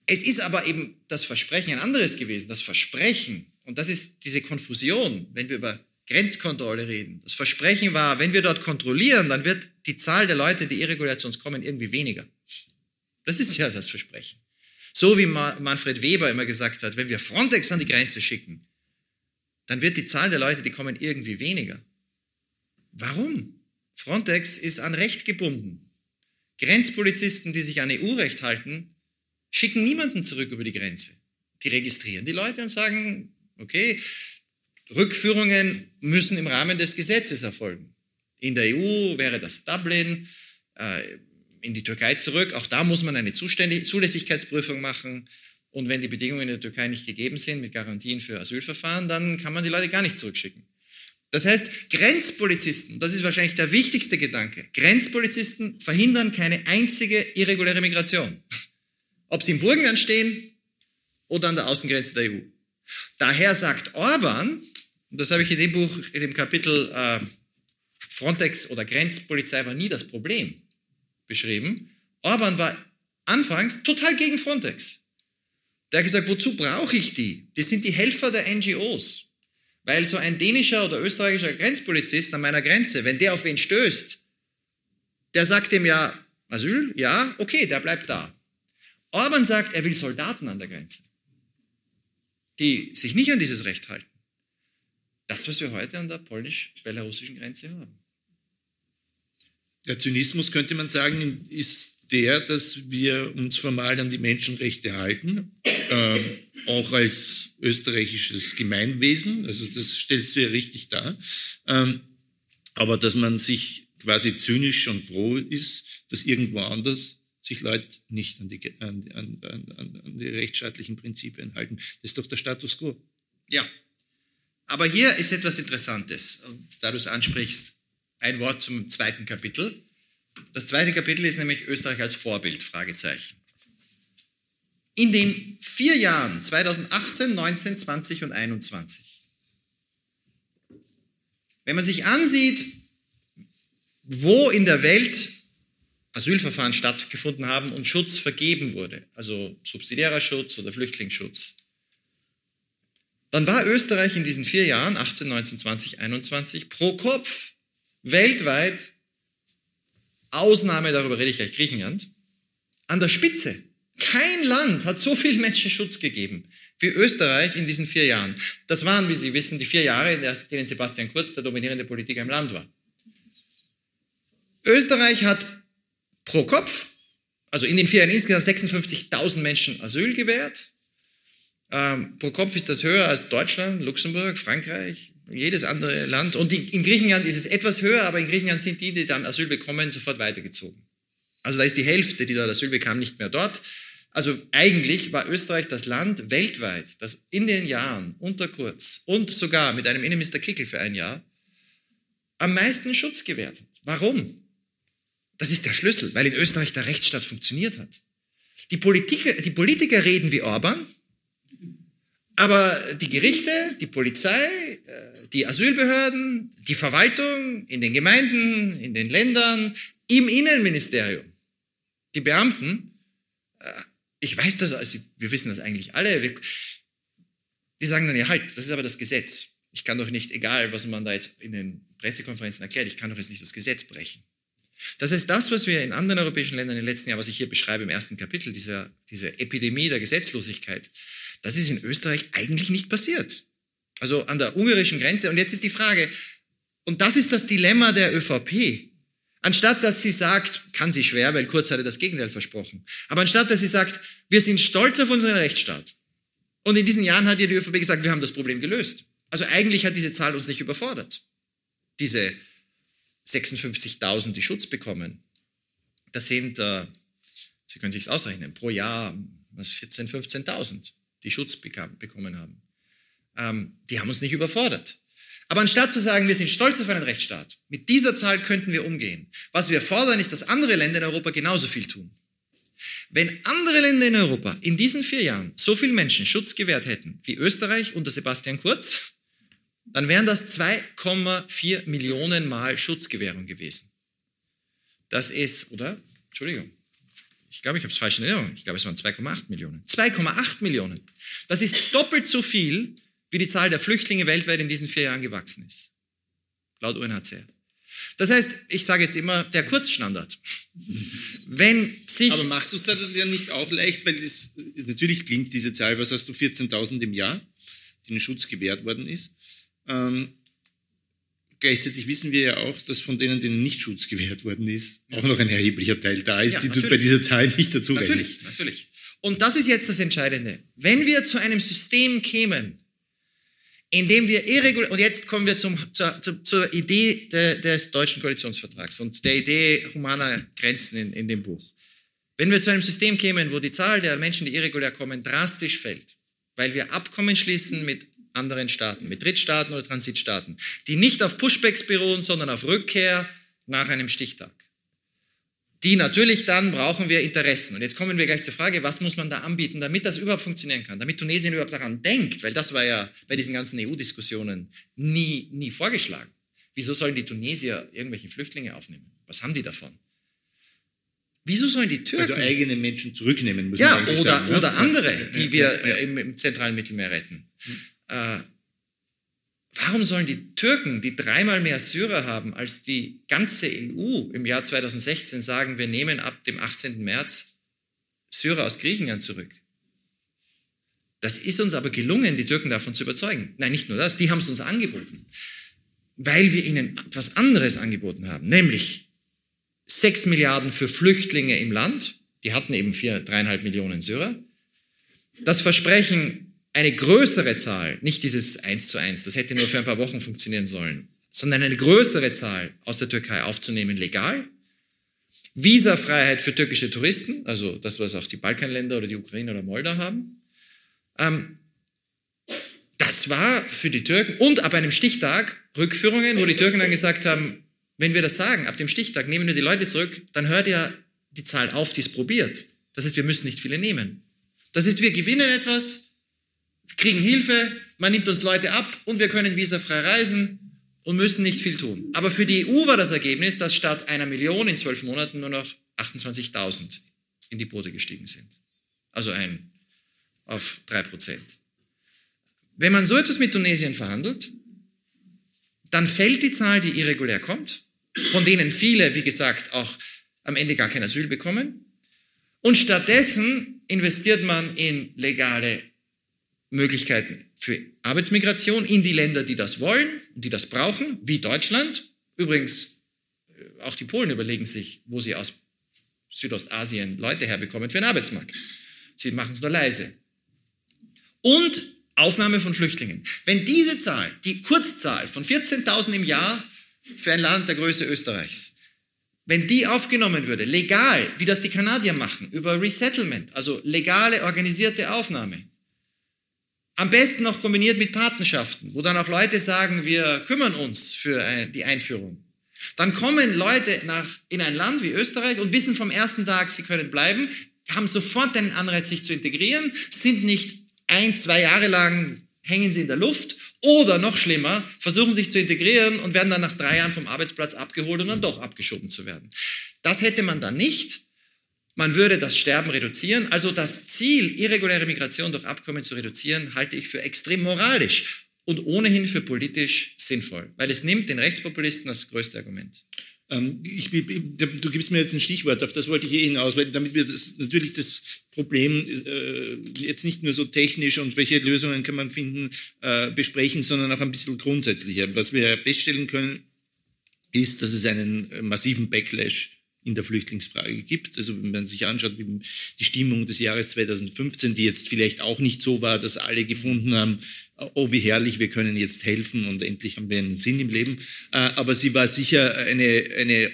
Es ist aber eben das Versprechen ein anderes gewesen. Das Versprechen, und das ist diese Konfusion, wenn wir über Grenzkontrolle reden. Das Versprechen war, wenn wir dort kontrollieren, dann wird die Zahl der Leute, die irregulär zu uns kommen, irgendwie weniger. Das ist ja das Versprechen. So wie Manfred Weber immer gesagt hat, wenn wir Frontex an die Grenze schicken, dann wird die Zahl der Leute, die kommen, irgendwie weniger. Warum? Frontex ist an Recht gebunden. Grenzpolizisten, die sich an EU-Recht halten, schicken niemanden zurück über die Grenze. Die registrieren die Leute und sagen, okay, Rückführungen müssen im Rahmen des Gesetzes erfolgen. In der EU wäre das Dublin, äh, in die Türkei zurück. Auch da muss man eine Zulässigkeitsprüfung machen. Und wenn die Bedingungen in der Türkei nicht gegeben sind mit Garantien für Asylverfahren, dann kann man die Leute gar nicht zurückschicken. Das heißt, Grenzpolizisten, das ist wahrscheinlich der wichtigste Gedanke, Grenzpolizisten verhindern keine einzige irreguläre Migration. Ob sie im Burgenland stehen oder an der Außengrenze der EU. Daher sagt Orban, und das habe ich in dem Buch, in dem Kapitel äh, Frontex oder Grenzpolizei war nie das Problem beschrieben, Orban war anfangs total gegen Frontex. Der hat gesagt, wozu brauche ich die? Das sind die Helfer der NGOs. Weil so ein dänischer oder österreichischer Grenzpolizist an meiner Grenze, wenn der auf wen stößt, der sagt dem ja, Asyl, ja, okay, der bleibt da. Orban sagt, er will Soldaten an der Grenze, die sich nicht an dieses Recht halten. Das, was wir heute an der polnisch-belarussischen Grenze haben. Der Zynismus, könnte man sagen, ist der, dass wir uns formal an die Menschenrechte halten, äh, auch als österreichisches Gemeinwesen, also das stellst du ja richtig dar, ähm, aber dass man sich quasi zynisch schon froh ist, dass irgendwo anders sich Leute nicht an die, an, an, an, an die rechtsstaatlichen Prinzipien halten. Das ist doch der Status quo. Ja, aber hier ist etwas Interessantes, da du es ansprichst. Ein Wort zum zweiten Kapitel. Das zweite Kapitel ist nämlich Österreich als Vorbild, Fragezeichen. In den vier Jahren 2018, 19, 20 und 21, wenn man sich ansieht, wo in der Welt Asylverfahren stattgefunden haben und Schutz vergeben wurde, also subsidiärer Schutz oder Flüchtlingsschutz, dann war Österreich in diesen vier Jahren, 18, 19, 20, 21, pro Kopf weltweit, Ausnahme, darüber rede ich gleich, Griechenland, an der Spitze. Kein Land hat so viel Menschen Schutz gegeben wie Österreich in diesen vier Jahren. Das waren, wie Sie wissen, die vier Jahre, in denen Sebastian Kurz der dominierende Politiker im Land war. Österreich hat pro Kopf, also in den vier Jahren insgesamt 56.000 Menschen Asyl gewährt. Ähm, pro Kopf ist das höher als Deutschland, Luxemburg, Frankreich, jedes andere Land. Und die, in Griechenland ist es etwas höher, aber in Griechenland sind die, die dann Asyl bekommen, sofort weitergezogen. Also da ist die Hälfte, die dort Asyl bekam, nicht mehr dort. Also eigentlich war Österreich das Land weltweit, das in den Jahren unter Kurz und sogar mit einem Innenminister Kickel für ein Jahr am meisten Schutz gewährt hat. Warum? Das ist der Schlüssel, weil in Österreich der Rechtsstaat funktioniert hat. Die Politiker, die Politiker reden wie Orban, aber die Gerichte, die Polizei, äh, die Asylbehörden, die Verwaltung in den Gemeinden, in den Ländern, im Innenministerium, die Beamten, äh, ich weiß das, also wir wissen das eigentlich alle, wir, die sagen dann, ja halt, das ist aber das Gesetz. Ich kann doch nicht, egal was man da jetzt in den Pressekonferenzen erklärt, ich kann doch jetzt nicht das Gesetz brechen. Das heißt, das, was wir in anderen europäischen Ländern in den letzten Jahren, was ich hier beschreibe im ersten Kapitel, dieser, diese Epidemie der Gesetzlosigkeit, das ist in Österreich eigentlich nicht passiert. Also an der ungarischen Grenze. Und jetzt ist die Frage, und das ist das Dilemma der ÖVP. Anstatt dass sie sagt, kann sie schwer, weil Kurz hatte das Gegenteil versprochen, aber anstatt dass sie sagt, wir sind stolz auf unseren Rechtsstaat. Und in diesen Jahren hat ihr die ÖVP gesagt, wir haben das Problem gelöst. Also eigentlich hat diese Zahl uns nicht überfordert. Diese 56.000, die Schutz bekommen, das sind, äh, Sie können sich ausrechnen, pro Jahr was 14.000, 15.000, die Schutz bekam, bekommen haben. Ähm, die haben uns nicht überfordert. Aber anstatt zu sagen, wir sind stolz auf einen Rechtsstaat, mit dieser Zahl könnten wir umgehen. Was wir fordern, ist, dass andere Länder in Europa genauso viel tun. Wenn andere Länder in Europa in diesen vier Jahren so viel Menschen Schutz gewährt hätten wie Österreich unter Sebastian Kurz, dann wären das 2,4 Millionen Mal Schutzgewährung gewesen. Das ist, oder? Entschuldigung. Ich glaube, ich habe es falsch in Erinnerung. Ich glaube, es waren 2,8 Millionen. 2,8 Millionen. Das ist doppelt so viel, wie die Zahl der Flüchtlinge weltweit in diesen vier Jahren gewachsen ist. Laut UNHCR. Das heißt, ich sage jetzt immer, der Kurzstandard. Wenn sich. Aber machst du es dann ja nicht auch leicht, weil das, natürlich klingt diese Zahl, was hast du, 14.000 im Jahr, denen Schutz gewährt worden ist. Ähm, gleichzeitig wissen wir ja auch, dass von denen, denen nicht Schutz gewährt worden ist, auch noch ein erheblicher Teil da ist, ja, die du bei dieser Zahl nicht dazu Natürlich, rechnen. natürlich. Und das ist jetzt das Entscheidende. Wenn wir zu einem System kämen, indem wir irregulär, und jetzt kommen wir zum, zur, zur, Idee de, des deutschen Koalitionsvertrags und der Idee humaner Grenzen in, in dem Buch. Wenn wir zu einem System kämen, wo die Zahl der Menschen, die irregulär kommen, drastisch fällt, weil wir Abkommen schließen mit anderen Staaten, mit Drittstaaten oder Transitstaaten, die nicht auf Pushbacks beruhen, sondern auf Rückkehr nach einem Stichtag. Die natürlich dann brauchen wir Interessen. Und jetzt kommen wir gleich zur Frage, was muss man da anbieten, damit das überhaupt funktionieren kann, damit Tunesien überhaupt daran denkt, weil das war ja bei diesen ganzen EU-Diskussionen nie, nie vorgeschlagen. Wieso sollen die Tunesier irgendwelche Flüchtlinge aufnehmen? Was haben die davon? Wieso sollen die Türken... Also eigene Menschen zurücknehmen müssen. Ja, oder, sagen, oder andere, die wir im, im zentralen Mittelmeer retten. Äh, warum sollen die Türken, die dreimal mehr Syrer haben als die ganze EU im Jahr 2016, sagen, wir nehmen ab dem 18. März Syrer aus Griechenland zurück? Das ist uns aber gelungen, die Türken davon zu überzeugen. Nein, nicht nur das, die haben es uns angeboten, weil wir ihnen etwas anderes angeboten haben, nämlich 6 Milliarden für Flüchtlinge im Land, die hatten eben vier, dreieinhalb Millionen Syrer, das Versprechen, eine größere Zahl, nicht dieses eins zu eins, das hätte nur für ein paar Wochen funktionieren sollen, sondern eine größere Zahl aus der Türkei aufzunehmen, legal. Visafreiheit für türkische Touristen, also das, was auch die Balkanländer oder die Ukraine oder Moldau haben. Ähm, das war für die Türken und ab einem Stichtag Rückführungen, wo die Türken dann gesagt haben, wenn wir das sagen, ab dem Stichtag nehmen wir die Leute zurück, dann hört ja die Zahl auf, die es probiert. Das heißt, wir müssen nicht viele nehmen. Das heißt, wir gewinnen etwas, kriegen Hilfe, man nimmt uns Leute ab und wir können visafrei reisen und müssen nicht viel tun. Aber für die EU war das Ergebnis, dass statt einer Million in zwölf Monaten nur noch 28.000 in die Boote gestiegen sind. Also ein auf drei Prozent. Wenn man so etwas mit Tunesien verhandelt, dann fällt die Zahl, die irregulär kommt, von denen viele, wie gesagt, auch am Ende gar kein Asyl bekommen. Und stattdessen investiert man in legale Möglichkeiten für Arbeitsmigration in die Länder, die das wollen die das brauchen, wie Deutschland. Übrigens, äh, auch die Polen überlegen sich, wo sie aus Südostasien Leute herbekommen für den Arbeitsmarkt. Sie machen es nur leise. Und Aufnahme von Flüchtlingen. Wenn diese Zahl, die Kurzzahl von 14.000 im Jahr für ein Land der Größe Österreichs, wenn die aufgenommen würde, legal, wie das die Kanadier machen, über Resettlement, also legale organisierte Aufnahme, am besten noch kombiniert mit Patenschaften, wo dann auch Leute sagen, wir kümmern uns für die Einführung. Dann kommen Leute nach, in ein Land wie Österreich und wissen vom ersten Tag, sie können bleiben, haben sofort den Anreiz, sich zu integrieren, sind nicht ein, zwei Jahre lang hängen sie in der Luft oder noch schlimmer, versuchen sich zu integrieren und werden dann nach drei Jahren vom Arbeitsplatz abgeholt und dann doch abgeschoben zu werden. Das hätte man dann nicht, man würde das Sterben reduzieren. Also das Ziel, irreguläre Migration durch Abkommen zu reduzieren, halte ich für extrem moralisch und ohnehin für politisch sinnvoll, weil es nimmt den Rechtspopulisten das größte Argument. Ähm, ich, du gibst mir jetzt ein Stichwort, auf das wollte ich eh hinaus, weil damit wir das, natürlich das Problem äh, jetzt nicht nur so technisch und welche Lösungen kann man finden, äh, besprechen, sondern auch ein bisschen grundsätzlicher. Was wir feststellen können, ist, dass es einen massiven Backlash in der Flüchtlingsfrage gibt. Also wenn man sich anschaut, wie die Stimmung des Jahres 2015, die jetzt vielleicht auch nicht so war, dass alle gefunden haben, oh wie herrlich, wir können jetzt helfen und endlich haben wir einen Sinn im Leben. Äh, aber sie war sicher eine, eine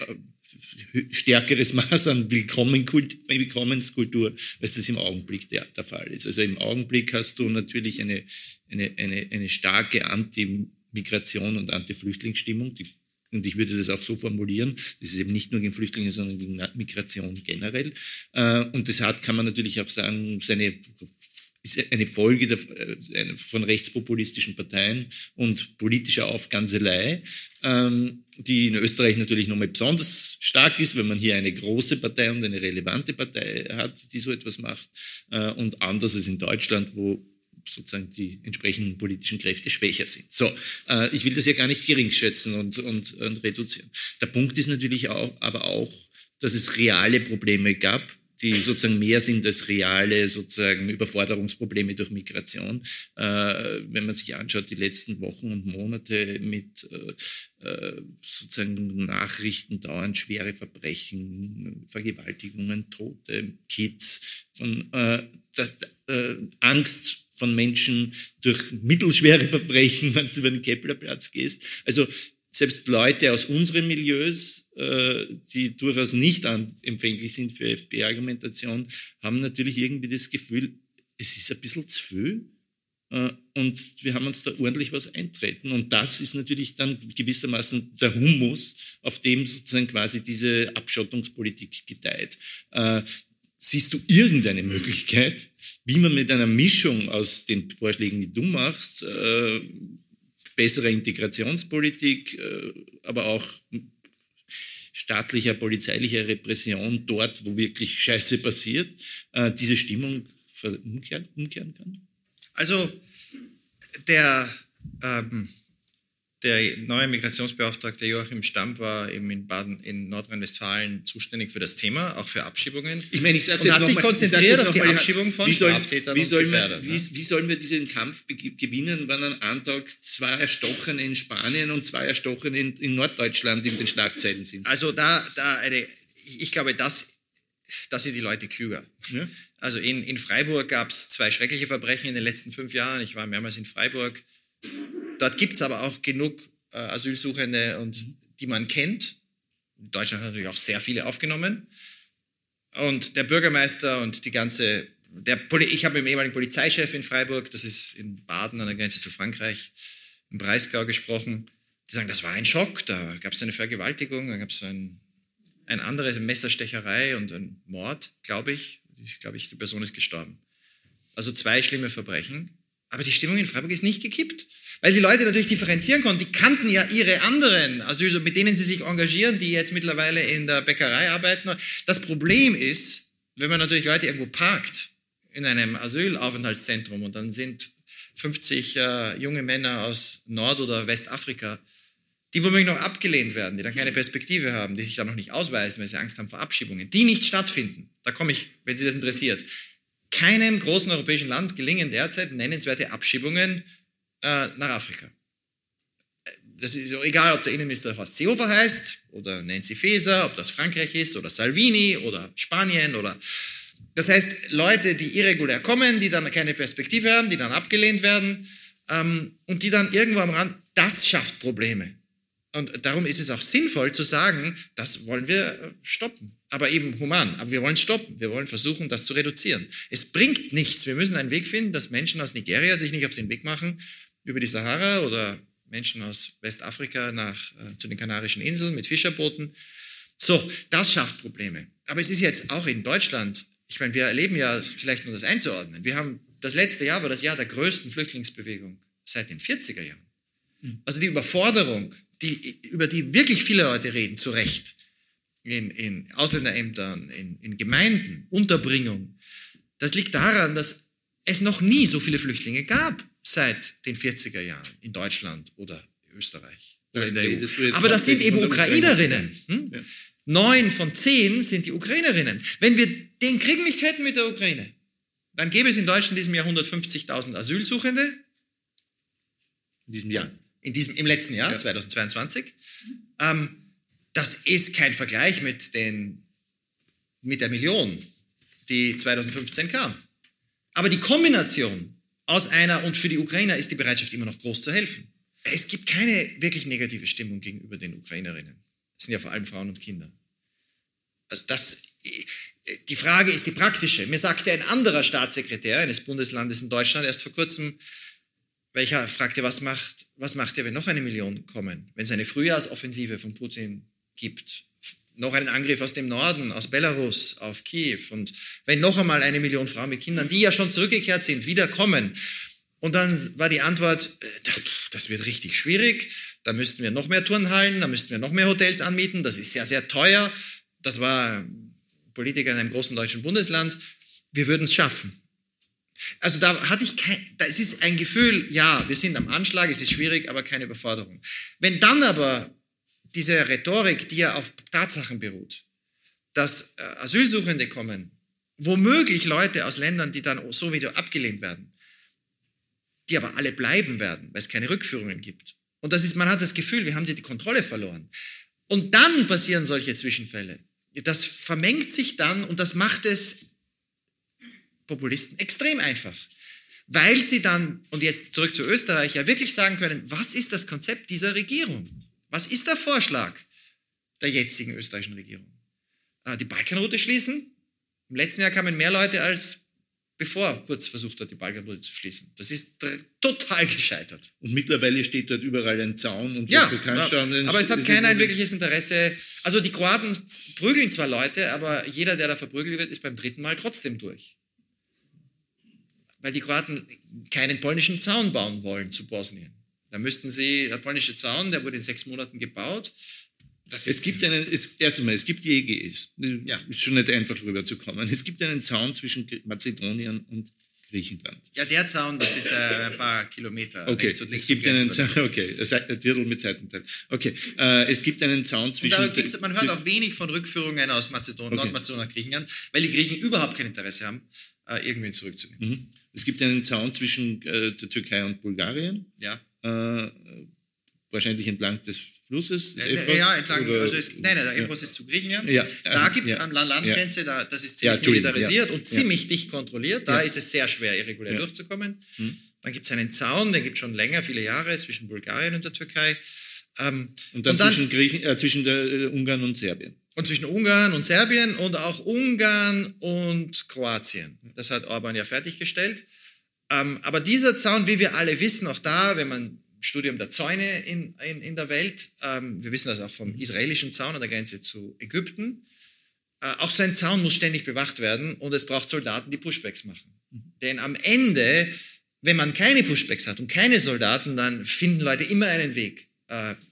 stärkeres Maß an Willkommenskultur, als das im Augenblick der, der Fall ist. Also im Augenblick hast du natürlich eine, eine, eine, eine starke Anti-Migration und Anti-Flüchtlingsstimmung, die und ich würde das auch so formulieren, das ist eben nicht nur gegen Flüchtlinge, sondern gegen Migration generell. Äh, und das hat, kann man natürlich auch sagen, seine ist eine Folge der, äh, von rechtspopulistischen Parteien und politischer Aufganzelei, ähm, die in Österreich natürlich nochmal besonders stark ist, wenn man hier eine große Partei und eine relevante Partei hat, die so etwas macht, äh, und anders als in Deutschland, wo sozusagen die entsprechenden politischen Kräfte schwächer sind. So, äh, ich will das ja gar nicht gering schätzen und, und, und reduzieren. Der Punkt ist natürlich auch, aber auch, dass es reale Probleme gab, die sozusagen mehr sind als reale sozusagen Überforderungsprobleme durch Migration. Äh, wenn man sich anschaut, die letzten Wochen und Monate mit äh, äh sozusagen Nachrichten dauernd schwere Verbrechen, Vergewaltigungen, Tote, Kids, von äh, äh, Angst von Menschen durch mittelschwere Verbrechen, wenn du über den Keplerplatz gehst. Also selbst Leute aus unseren Milieus, äh, die durchaus nicht empfänglich sind für FP-Argumentation, haben natürlich irgendwie das Gefühl, es ist ein bisschen zu viel äh, und wir haben uns da ordentlich was eintreten. Und das ist natürlich dann gewissermaßen der Humus, auf dem sozusagen quasi diese Abschottungspolitik gedeiht. Äh, siehst du irgendeine Möglichkeit, wie man mit einer Mischung aus den Vorschlägen, die du machst, äh, bessere Integrationspolitik, äh, aber auch staatlicher, polizeilicher Repression dort, wo wirklich Scheiße passiert, äh, diese Stimmung umkehren, umkehren kann? Also der ähm, der neue Migrationsbeauftragte Joachim Stamm war eben in Baden, in Nordrhein-Westfalen zuständig für das Thema, auch für Abschiebungen. Ich meine, ich und hat sich mal, konzentriert auf die Abschiebung von wie sollen, Straftätern wie sollen und Gefährdern. Wie, wie, sollen wir diesen Kampf gewinnen, wenn an einem Tag zwei Erstochene in Spanien und zwei Erstochene in, in Norddeutschland in den Schlagzeilen sind? Also da, da eine, ich glaube, das, das sind die Leute klüger. Ja? Also in, in Freiburg gab es zwei schreckliche Verbrechen in den letzten fünf Jahren. Ich war mehrmals in Freiburg Dort gibt es aber auch genug äh, Asylsuchende, und, die man kennt. Deutschland hat natürlich auch sehr viele aufgenommen. Und der Bürgermeister und die ganze, der Poli ich habe mit dem ehemaligen Polizeichef in Freiburg, das ist in Baden an der Grenze zu Frankreich, im Breisgau gesprochen. Die sagen, das war ein Schock, da gab es eine Vergewaltigung, da gab es ein, ein anderes, eine Messerstecherei und ein Mord, glaube ich. Ich glaube, die Person ist gestorben. Also zwei schlimme Verbrechen. Aber die Stimmung in Freiburg ist nicht gekippt. Weil die Leute natürlich differenzieren konnten. Die kannten ja ihre anderen Asyl, mit denen sie sich engagieren, die jetzt mittlerweile in der Bäckerei arbeiten. Das Problem ist, wenn man natürlich Leute irgendwo parkt, in einem Asylaufenthaltszentrum und dann sind 50 äh, junge Männer aus Nord- oder Westafrika, die womöglich noch abgelehnt werden, die dann keine Perspektive haben, die sich dann noch nicht ausweisen, weil sie Angst haben vor Abschiebungen, die nicht stattfinden. Da komme ich, wenn Sie das interessiert. Keinem großen europäischen Land gelingen derzeit nennenswerte Abschiebungen äh, nach Afrika. Das ist egal, ob der Innenminister Horst Seehofer heißt oder Nancy Faeser, ob das Frankreich ist oder Salvini oder Spanien oder das heißt Leute, die irregulär kommen, die dann keine Perspektive haben, die dann abgelehnt werden ähm, und die dann irgendwo am Rand, das schafft Probleme. Und darum ist es auch sinnvoll zu sagen, das wollen wir äh, stoppen. Aber eben human. Aber wir wollen stoppen. Wir wollen versuchen, das zu reduzieren. Es bringt nichts. Wir müssen einen Weg finden, dass Menschen aus Nigeria sich nicht auf den Weg machen, über die Sahara oder Menschen aus Westafrika nach, äh, zu den Kanarischen Inseln mit Fischerbooten. So, das schafft Probleme. Aber es ist jetzt auch in Deutschland, ich meine, wir erleben ja, vielleicht nur das einzuordnen, wir haben, das letzte Jahr war das Jahr der größten Flüchtlingsbewegung seit den 40er Jahren. Hm. Also die Überforderung, die, über die wirklich viele Leute reden, zu Recht, in, in Ausländerämtern, in, in Gemeinden, Unterbringung, das liegt daran, dass es noch nie so viele Flüchtlinge gab seit den 40er Jahren in Deutschland oder Österreich oder in der EU. Aber das sind eben Ukrainerinnen. Hm? Ja. Neun von zehn sind die Ukrainerinnen. Wenn wir den Krieg nicht hätten mit der Ukraine, dann gäbe es in Deutschland in diesem Jahr 150.000 Asylsuchende. In diesem Jahr. In diesem, Im letzten Jahr, ja. 2022. Ähm, Das ist kein Vergleich mit, den, mit der Million, die 2015 kam. Aber die Kombination aus einer, und für die Ukrainer ist die Bereitschaft immer noch groß zu helfen. Es gibt keine wirklich negative Stimmung gegenüber den Ukrainerinnen. Das sind ja vor allem Frauen und Kinder. Also das, die Frage ist die praktische. Mir sagte ein anderer Staatssekretär eines Bundeslandes in Deutschland erst vor kurzem, welcher fragte, was macht, was macht ihr, wenn noch eine Million kommen? Wenn es eine Frühjahrsoffensive von Putin gibt, noch einen Angriff aus dem Norden, aus Belarus auf Kiew und wenn noch einmal eine Million Frauen mit Kindern, die ja schon zurückgekehrt sind, wiederkommen. Und dann war die Antwort, äh, das wird richtig schwierig, da müssten wir noch mehr Turnhallen, da müssten wir noch mehr Hotels anmieten, das ist sehr, sehr teuer. Das war Politiker in einem großen deutschen Bundesland. Wir würden es schaffen. Also da hatte ich kein, da ist ein Gefühl, ja, wir sind am Anschlag, es ist schwierig, aber keine Überforderung. Wenn dann aber diese Rhetorik, die ja auf Tatsachen beruht, dass äh, Asylsuchende kommen, womöglich Leute aus Ländern, die dann so wieder abgelehnt werden, die aber alle bleiben werden, weil es keine Rückführungen gibt. Und das ist, man hat das Gefühl, wir haben die Kontrolle verloren. Und dann passieren solche Zwischenfälle. Das vermengt sich dann und das macht es Populisten extrem einfach. Weil sie dann, und jetzt zurück zu Österreich, ja wirklich sagen können, was ist das Konzept dieser Regierung? Was ist der Vorschlag der jetzigen österreichischen Regierung? Ah, die Balkanroute schließen? Im letzten Jahr kamen mehr Leute als bevor Kurz versucht hat, die Balkanroute zu schließen. Das ist total gescheitert. Und mittlerweile steht dort überall ein Zaun und ja, aber es hat keiner ein wirkliches Interesse. Also die Kroaten prügeln zwar Leute, aber jeder, der da verprügelt wird, ist beim dritten Mal trotzdem durch. Weil die Kroaten keinen polnischen Zaun bauen wollen zu Bosnien. Da müssten sie, der polnische Zaun, der wurde in sechs Monaten gebaut. Das es gibt einen, es, erst einmal, es gibt die EGS. Ja. Ist schon nicht einfach rüberzukommen. Es gibt einen Zaun zwischen Mazedonien und Griechenland. Ja, der Zaun, das ist äh, ein paar Kilometer. Okay, es gibt einen Zaun, okay, Viertel mit Seitenteil. Okay, äh, es gibt einen Zaun zwischen... man hört auch wenig von Rückführungen aus Mazedonien, okay. Nordmazedonien nach Griechenland, weil die Griechen überhaupt kein Interesse haben, äh, irgendwen zurückzunehmen. Mhm. Es gibt einen Zaun zwischen äh, der Türkei und Bulgarien. Ja. Äh, wahrscheinlich entlang des Flusses, des Evros, Ja, entlang, also es, nein, nein, der Evros ja. ist zu Griechenland. Ja, da gibt es ja, an der Landgrenze, da, das ist ziemlich militarisiert und ziemlich dicht kontrolliert. Da ist es sehr schwer, irregulär durchzukommen. Hm. Dann gibt es einen Zaun, der gibt schon länger, viele Jahre, zwischen Bulgarien und der Türkei. Ähm, und dann, und dann zwischen, Griechen, äh, zwischen der, äh, Ungarn und Serbien. Und zwischen Ungarn und Serbien und auch Ungarn und Kroatien. Das hat Orban ja fertiggestellt. Ähm, aber dieser Zaun, wie wir alle wissen, auch da, wenn man Studium der Zäune in, in, in der Welt, ähm, wir wissen das auch vom israelischen Zaun an der Grenze zu Ägypten, äh, auch sein Zaun muss ständig bewacht werden und es braucht Soldaten, die Pushbacks machen. Mhm. Denn am Ende, wenn man keine Pushbacks hat und keine Soldaten, dann finden Leute immer einen Weg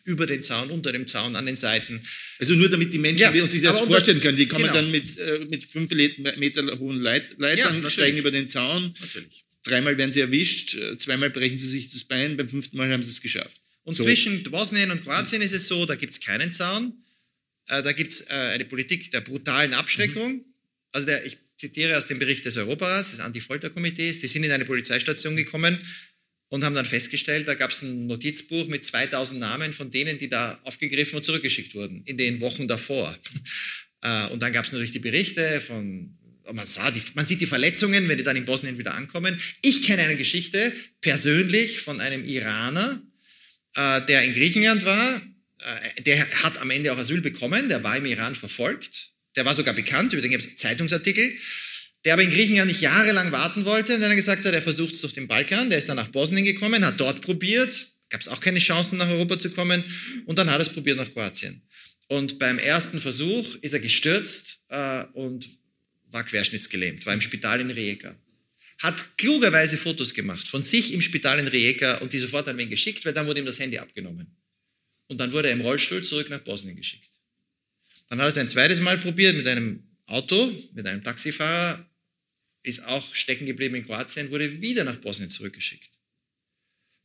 über den Zaun, unter dem Zaun, an den Seiten. Also nur damit die Menschen ja, sich das vorstellen können. Die kommen genau. dann mit, äh, mit fünf Meter hohen Leit Leitern, ja, steigen über den Zaun. Natürlich. Dreimal werden sie erwischt, äh, zweimal brechen sie sich das Bein, beim fünften Mal haben sie es geschafft. Und so. zwischen Bosnien und Kroatien ist es so, da gibt es keinen Zaun. Äh, da gibt es äh, eine Politik der brutalen Abschreckung. Mhm. Also der, ich zitiere aus dem Bericht des Europarats, des Anti-Folter-Komitees, die sind in eine Polizeistation gekommen und haben dann festgestellt, da gab es ein Notizbuch mit 2000 Namen von denen, die da aufgegriffen und zurückgeschickt wurden, in den Wochen davor. und dann gab es natürlich die Berichte von man, sah die, man sieht die Verletzungen, wenn die dann in Bosnien wieder ankommen. Ich kenne eine Geschichte persönlich von einem Iraner, äh, der in Griechenland war. Äh, der hat am Ende auch Asyl bekommen, der war im Iran verfolgt. Der war sogar bekannt, über den gibt es Zeitungsartikel. Der aber in Griechenland nicht jahrelang warten wollte und dann gesagt hat, er versucht es durch den Balkan. Der ist dann nach Bosnien gekommen, hat dort probiert, gab es auch keine Chancen nach Europa zu kommen und dann hat er es probiert nach Kroatien. Und beim ersten Versuch ist er gestürzt äh, und war querschnittsgelähmt, war im Spital in Rijeka. Hat klugerweise Fotos gemacht von sich im Spital in Rijeka und die sofort an wen geschickt, weil dann wurde ihm das Handy abgenommen. Und dann wurde er im Rollstuhl zurück nach Bosnien geschickt. Dann hat er es ein zweites Mal probiert mit einem Auto, mit einem Taxifahrer, ist auch stecken geblieben in Kroatien, wurde wieder nach Bosnien zurückgeschickt.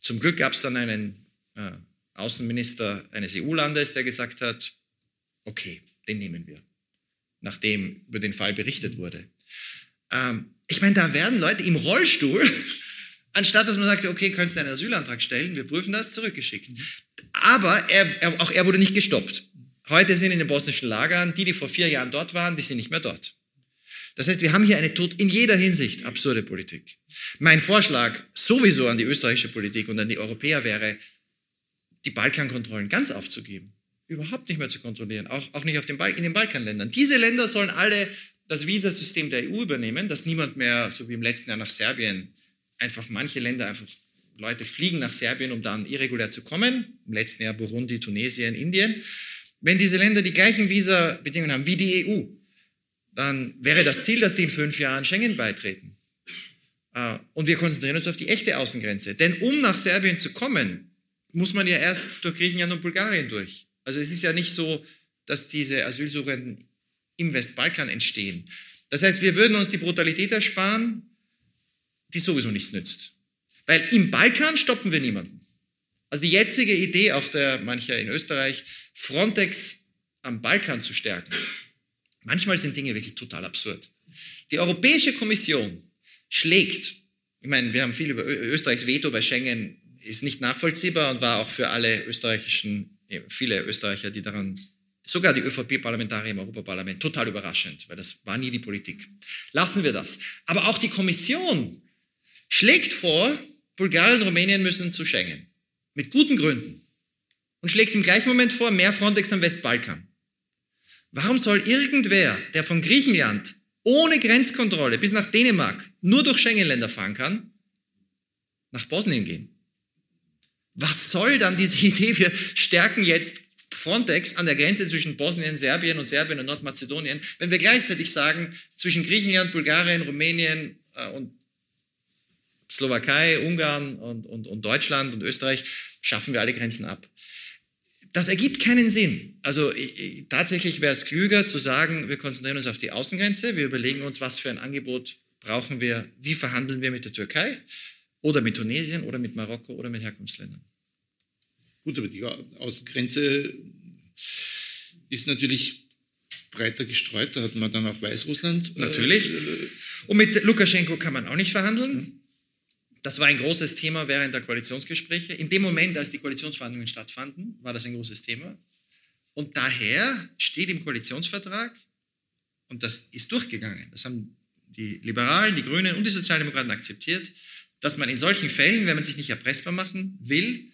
Zum Glück gab es dann einen äh, Außenminister eines EU-Landes, der gesagt hat, okay, den nehmen wir nachdem über den Fall berichtet wurde. Ähm, ich meine, da werden Leute im Rollstuhl, anstatt dass man sagt, okay, könntest du einen Asylantrag stellen, wir prüfen das, zurückgeschickt. Aber er, er, auch er wurde nicht gestoppt. heute sind in den bosnischen Lagern, die, die vor vier Jahren dort waren, die sind nicht mehr dort. Das heißt, wir haben hier eine in jeder Hinsicht absurde Politik. Mein Vorschlag sowieso an die österreichische Politik und an die Europäer wäre, die Balkankontrollen ganz aufzugeben. Überhaupt nicht mehr zu kontrollieren, auch, auch nicht auf den in den Balkanländern. Diese Länder sollen alle das Visasystem der EU übernehmen, dass niemand mehr, so wie im letzten Jahr nach Serbien, einfach manche Länder einfach Leute fliegen nach Serbien, um dann irregulär zu kommen. Im letzten Jahr Burundi, Tunesien, Indien. Wenn diese Länder die gleichen Visa-Bedingungen haben wie die EU, dann wäre das Ziel, dass die in fünf Jahren Schengen beitreten. Ah, und wir konzentrieren uns auf die echte Außengrenze. Denn um nach Serbien zu kommen, muss man ja erst durch Griechenland und Bulgarien durch. Also es ist ja nicht so, dass diese Asylsuchenden im Westbalkan entstehen. Das heißt, wir würden uns die Brutalität ersparen, die sowieso nichts nützt. Weil im Balkan stoppen wir niemanden. Also die jetzige Idee auch der mancher in Österreich, Frontex am Balkan zu stärken, manchmal sind Dinge wirklich total absurd. Die Europäische Kommission schlägt, ich meine, wir haben viel über Österreichs Veto bei Schengen, ist nicht nachvollziehbar und war auch für alle österreichischen, viele Österreicher, die daran, sogar die ÖVP-Parlamentarier im Europaparlament, total überraschend, weil das war nie die Politik. Lassen wir das. Aber auch die Kommission schlägt vor, Bulgarien und Rumänien müssen zu Schengen. Mit guten Gründen. Und schlägt im gleichen Moment vor, mehr Frontex am Westbalkan. Warum soll irgendwer, der von Griechenland ohne Grenzkontrolle bis nach Dänemark nur durch Schengen-Länder fahren kann, nach Bosnien gehen? Was soll dann diese Idee? Wir stärken jetzt Frontex an der Grenze zwischen Bosnien, Serbien und Serbien und Nordmazedonien, wenn wir gleichzeitig sagen, zwischen Griechenland, Bulgarien, Rumänien äh, und Slowakei, Ungarn und, und, und Deutschland und Österreich schaffen wir alle Grenzen ab. Das ergibt keinen Sinn. Also tatsächlich wäre es klüger zu sagen, wir konzentrieren uns auf die Außengrenze, wir überlegen uns, was für ein Angebot brauchen wir, wie verhandeln wir mit der Türkei oder mit Tunesien oder mit Marokko oder mit Herkunftsländern. Gut, aber die Außengrenze ist natürlich breiter gestreut, da hat man dann auch Weißrussland. Äh, natürlich. Und mit Lukaschenko kann man auch nicht verhandeln. Das war ein großes Thema während der Koalitionsgespräche. In dem Moment, als die Koalitionsverhandlungen stattfanden, war das ein großes Thema. Und daher steht im Koalitionsvertrag, und das ist durchgegangen, das haben die Liberalen, die Grünen und die Sozialdemokraten akzeptiert, dass man in solchen Fällen, wenn man sich nicht erpressbar machen will,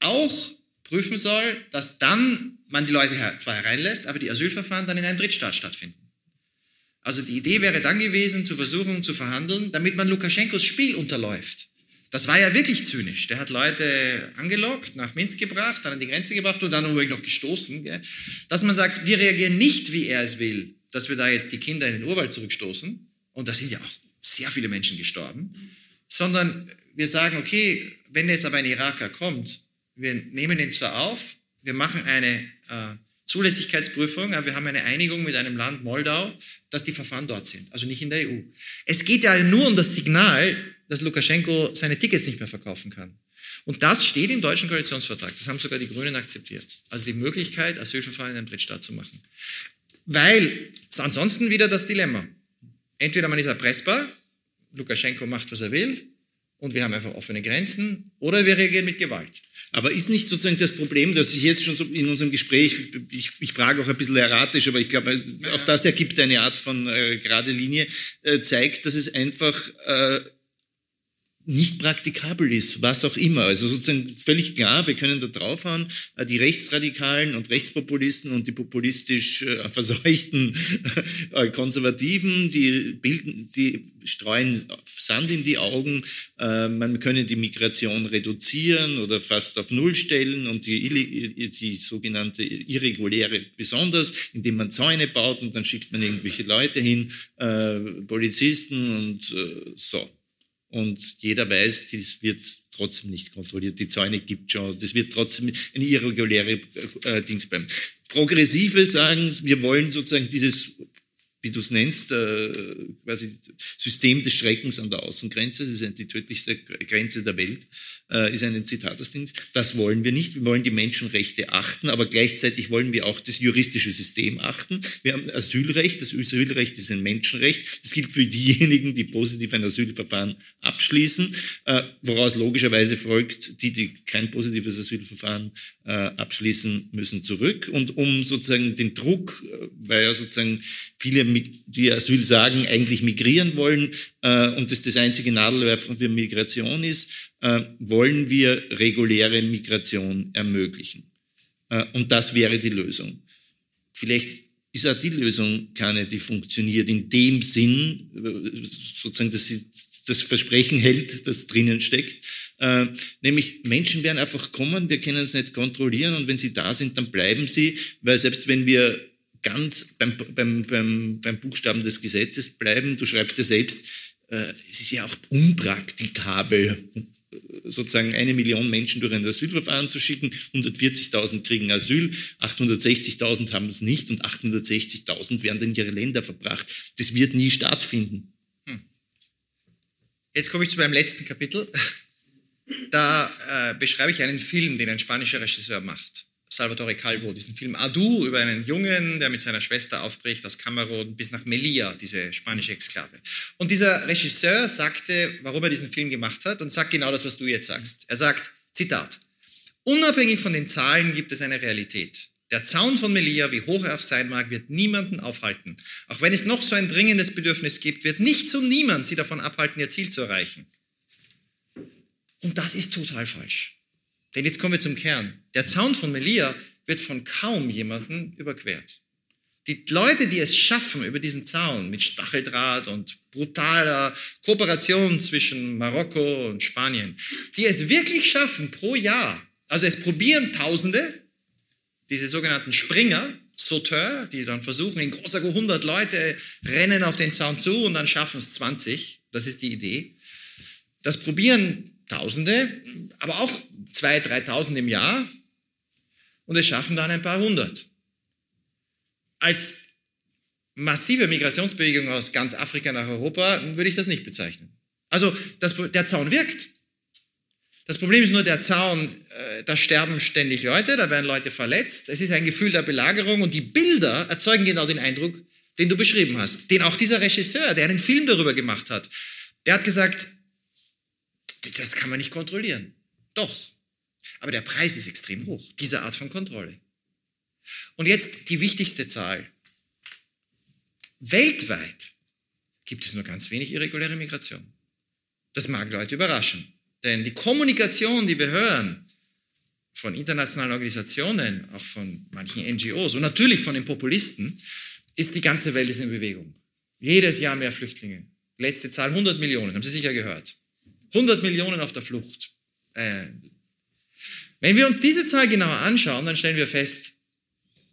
auch prüfen soll, dass dann man die Leute zwar hereinlässt, aber die Asylverfahren dann in einem Drittstaat stattfinden. Also die Idee wäre dann gewesen, zu versuchen zu verhandeln, damit man Lukaschenkos Spiel unterläuft. Das war ja wirklich zynisch. Der hat Leute angelockt, nach Minsk gebracht, dann an die Grenze gebracht und dann womöglich noch gestoßen. Gell? Dass man sagt, wir reagieren nicht, wie er es will, dass wir da jetzt die Kinder in den Urwald zurückstoßen. Und da sind ja auch sehr viele Menschen gestorben. Sondern wir sagen, okay, wenn jetzt aber ein Iraker kommt, wir nehmen ihn zwar auf, wir machen eine äh, Zulässigkeitsprüfung, aber wir haben eine Einigung mit einem Land, Moldau, dass die Verfahren dort sind, also nicht in der EU. Es geht ja nur um das Signal, dass Lukaschenko seine Tickets nicht mehr verkaufen kann. Und das steht im deutschen Koalitionsvertrag. Das haben sogar die Grünen akzeptiert. Also die Möglichkeit, Asylverfahren in einem Drittstaat zu machen. Weil ansonsten wieder das Dilemma. Entweder man ist erpressbar, Lukaschenko macht, was er will, und wir haben einfach offene Grenzen, oder wir reagieren mit Gewalt. Aber ist nicht sozusagen das Problem, dass ich jetzt schon so in unserem Gespräch, ich, ich frage auch ein bisschen erratisch, aber ich glaube, auch das ergibt eine Art von äh, gerade Linie, äh, zeigt, dass es einfach äh, nicht praktikabel ist, was auch immer. Also sozusagen völlig klar, wir können da draufhauen, äh, die Rechtsradikalen und Rechtspopulisten und die populistisch äh, verseuchten äh, Konservativen, die bilden, die streuen Sand in die Augen, äh, man könne die Migration reduzieren oder fast auf Null stellen und die, die sogenannte irreguläre besonders, indem man Zäune baut und dann schickt man irgendwelche Leute hin, äh, Polizisten und äh, so. Und jeder weiß, das wird trotzdem nicht kontrolliert. Die Zäune gibt schon. Das wird trotzdem eine irreguläre äh, Dings bleiben. Progressive sagen, wir wollen sozusagen dieses wie du es nennst, äh, quasi System des Schreckens an der Außengrenze, das ist die tödlichste Grenze der Welt, äh, ist ein Zitat aus dem. Das wollen wir nicht. Wir wollen die Menschenrechte achten, aber gleichzeitig wollen wir auch das juristische System achten. Wir haben Asylrecht. Das Asylrecht ist ein Menschenrecht. Das gilt für diejenigen, die positiv ein Asylverfahren abschließen, äh, woraus logischerweise folgt, die, die kein positives Asylverfahren äh, abschließen, müssen zurück. Und um sozusagen den Druck, äh, weil ja sozusagen viele die Asyl sagen, eigentlich migrieren wollen äh, und das das einzige Nadelwerfen für Migration ist, äh, wollen wir reguläre Migration ermöglichen. Äh, und das wäre die Lösung. Vielleicht ist auch die Lösung keine, die funktioniert in dem Sinn, äh, sozusagen, dass sie das Versprechen hält, das drinnen steckt. Äh, nämlich Menschen werden einfach kommen, wir können es nicht kontrollieren und wenn sie da sind, dann bleiben sie, weil selbst wenn wir ganz beim, beim, beim, beim Buchstaben des Gesetzes bleiben. Du schreibst ja selbst, äh, es ist ja auch unpraktikabel, sozusagen eine Million Menschen durch ein Asylverfahren zu schicken. 140.000 kriegen Asyl, 860.000 haben es nicht und 860.000 werden in ihre Länder verbracht. Das wird nie stattfinden. Hm. Jetzt komme ich zu meinem letzten Kapitel. Da äh, beschreibe ich einen Film, den ein spanischer Regisseur macht. Salvatore Calvo, diesen Film Adu über einen Jungen, der mit seiner Schwester aufbricht aus Kamerun bis nach Melilla, diese spanische Exklave. Und dieser Regisseur sagte, warum er diesen Film gemacht hat und sagt genau das, was du jetzt sagst. Er sagt, Zitat, unabhängig von den Zahlen gibt es eine Realität. Der Zaun von Melilla, wie hoch er auch sein mag, wird niemanden aufhalten. Auch wenn es noch so ein dringendes Bedürfnis gibt, wird nichts und niemand sie davon abhalten, ihr Ziel zu erreichen. Und das ist total falsch. Denn jetzt kommen wir zum Kern. Der Zaun von Melia wird von kaum jemandem überquert. Die Leute, die es schaffen, über diesen Zaun mit Stacheldraht und brutaler Kooperation zwischen Marokko und Spanien, die es wirklich schaffen pro Jahr, also es probieren Tausende, diese sogenannten Springer, Sauteur, die dann versuchen, in großer 100 Leute rennen auf den Zaun zu und dann schaffen es 20, das ist die Idee. Das probieren Tausende, aber auch 2.000, 3.000 im Jahr und es schaffen dann ein paar hundert. Als massive Migrationsbewegung aus ganz Afrika nach Europa würde ich das nicht bezeichnen. Also das, der Zaun wirkt. Das Problem ist nur, der Zaun, äh, da sterben ständig Leute, da werden Leute verletzt. Es ist ein Gefühl der Belagerung und die Bilder erzeugen genau den Eindruck, den du beschrieben hast. Den auch dieser Regisseur, der einen Film darüber gemacht hat, der hat gesagt, das kann man nicht kontrollieren. Doch. Aber der Preis ist extrem hoch, diese Art von Kontrolle. Und jetzt die wichtigste Zahl. Weltweit gibt es nur ganz wenig irreguläre Migration. Das mag Leute überraschen. Denn die Kommunikation, die wir hören von internationalen Organisationen, auch von manchen NGOs und natürlich von den Populisten, ist die ganze Welt ist in Bewegung. Jedes Jahr mehr Flüchtlinge. Letzte Zahl 100 Millionen, haben Sie sicher gehört. 100 Millionen auf der Flucht. Äh, wenn wir uns diese Zahl genauer anschauen, dann stellen wir fest,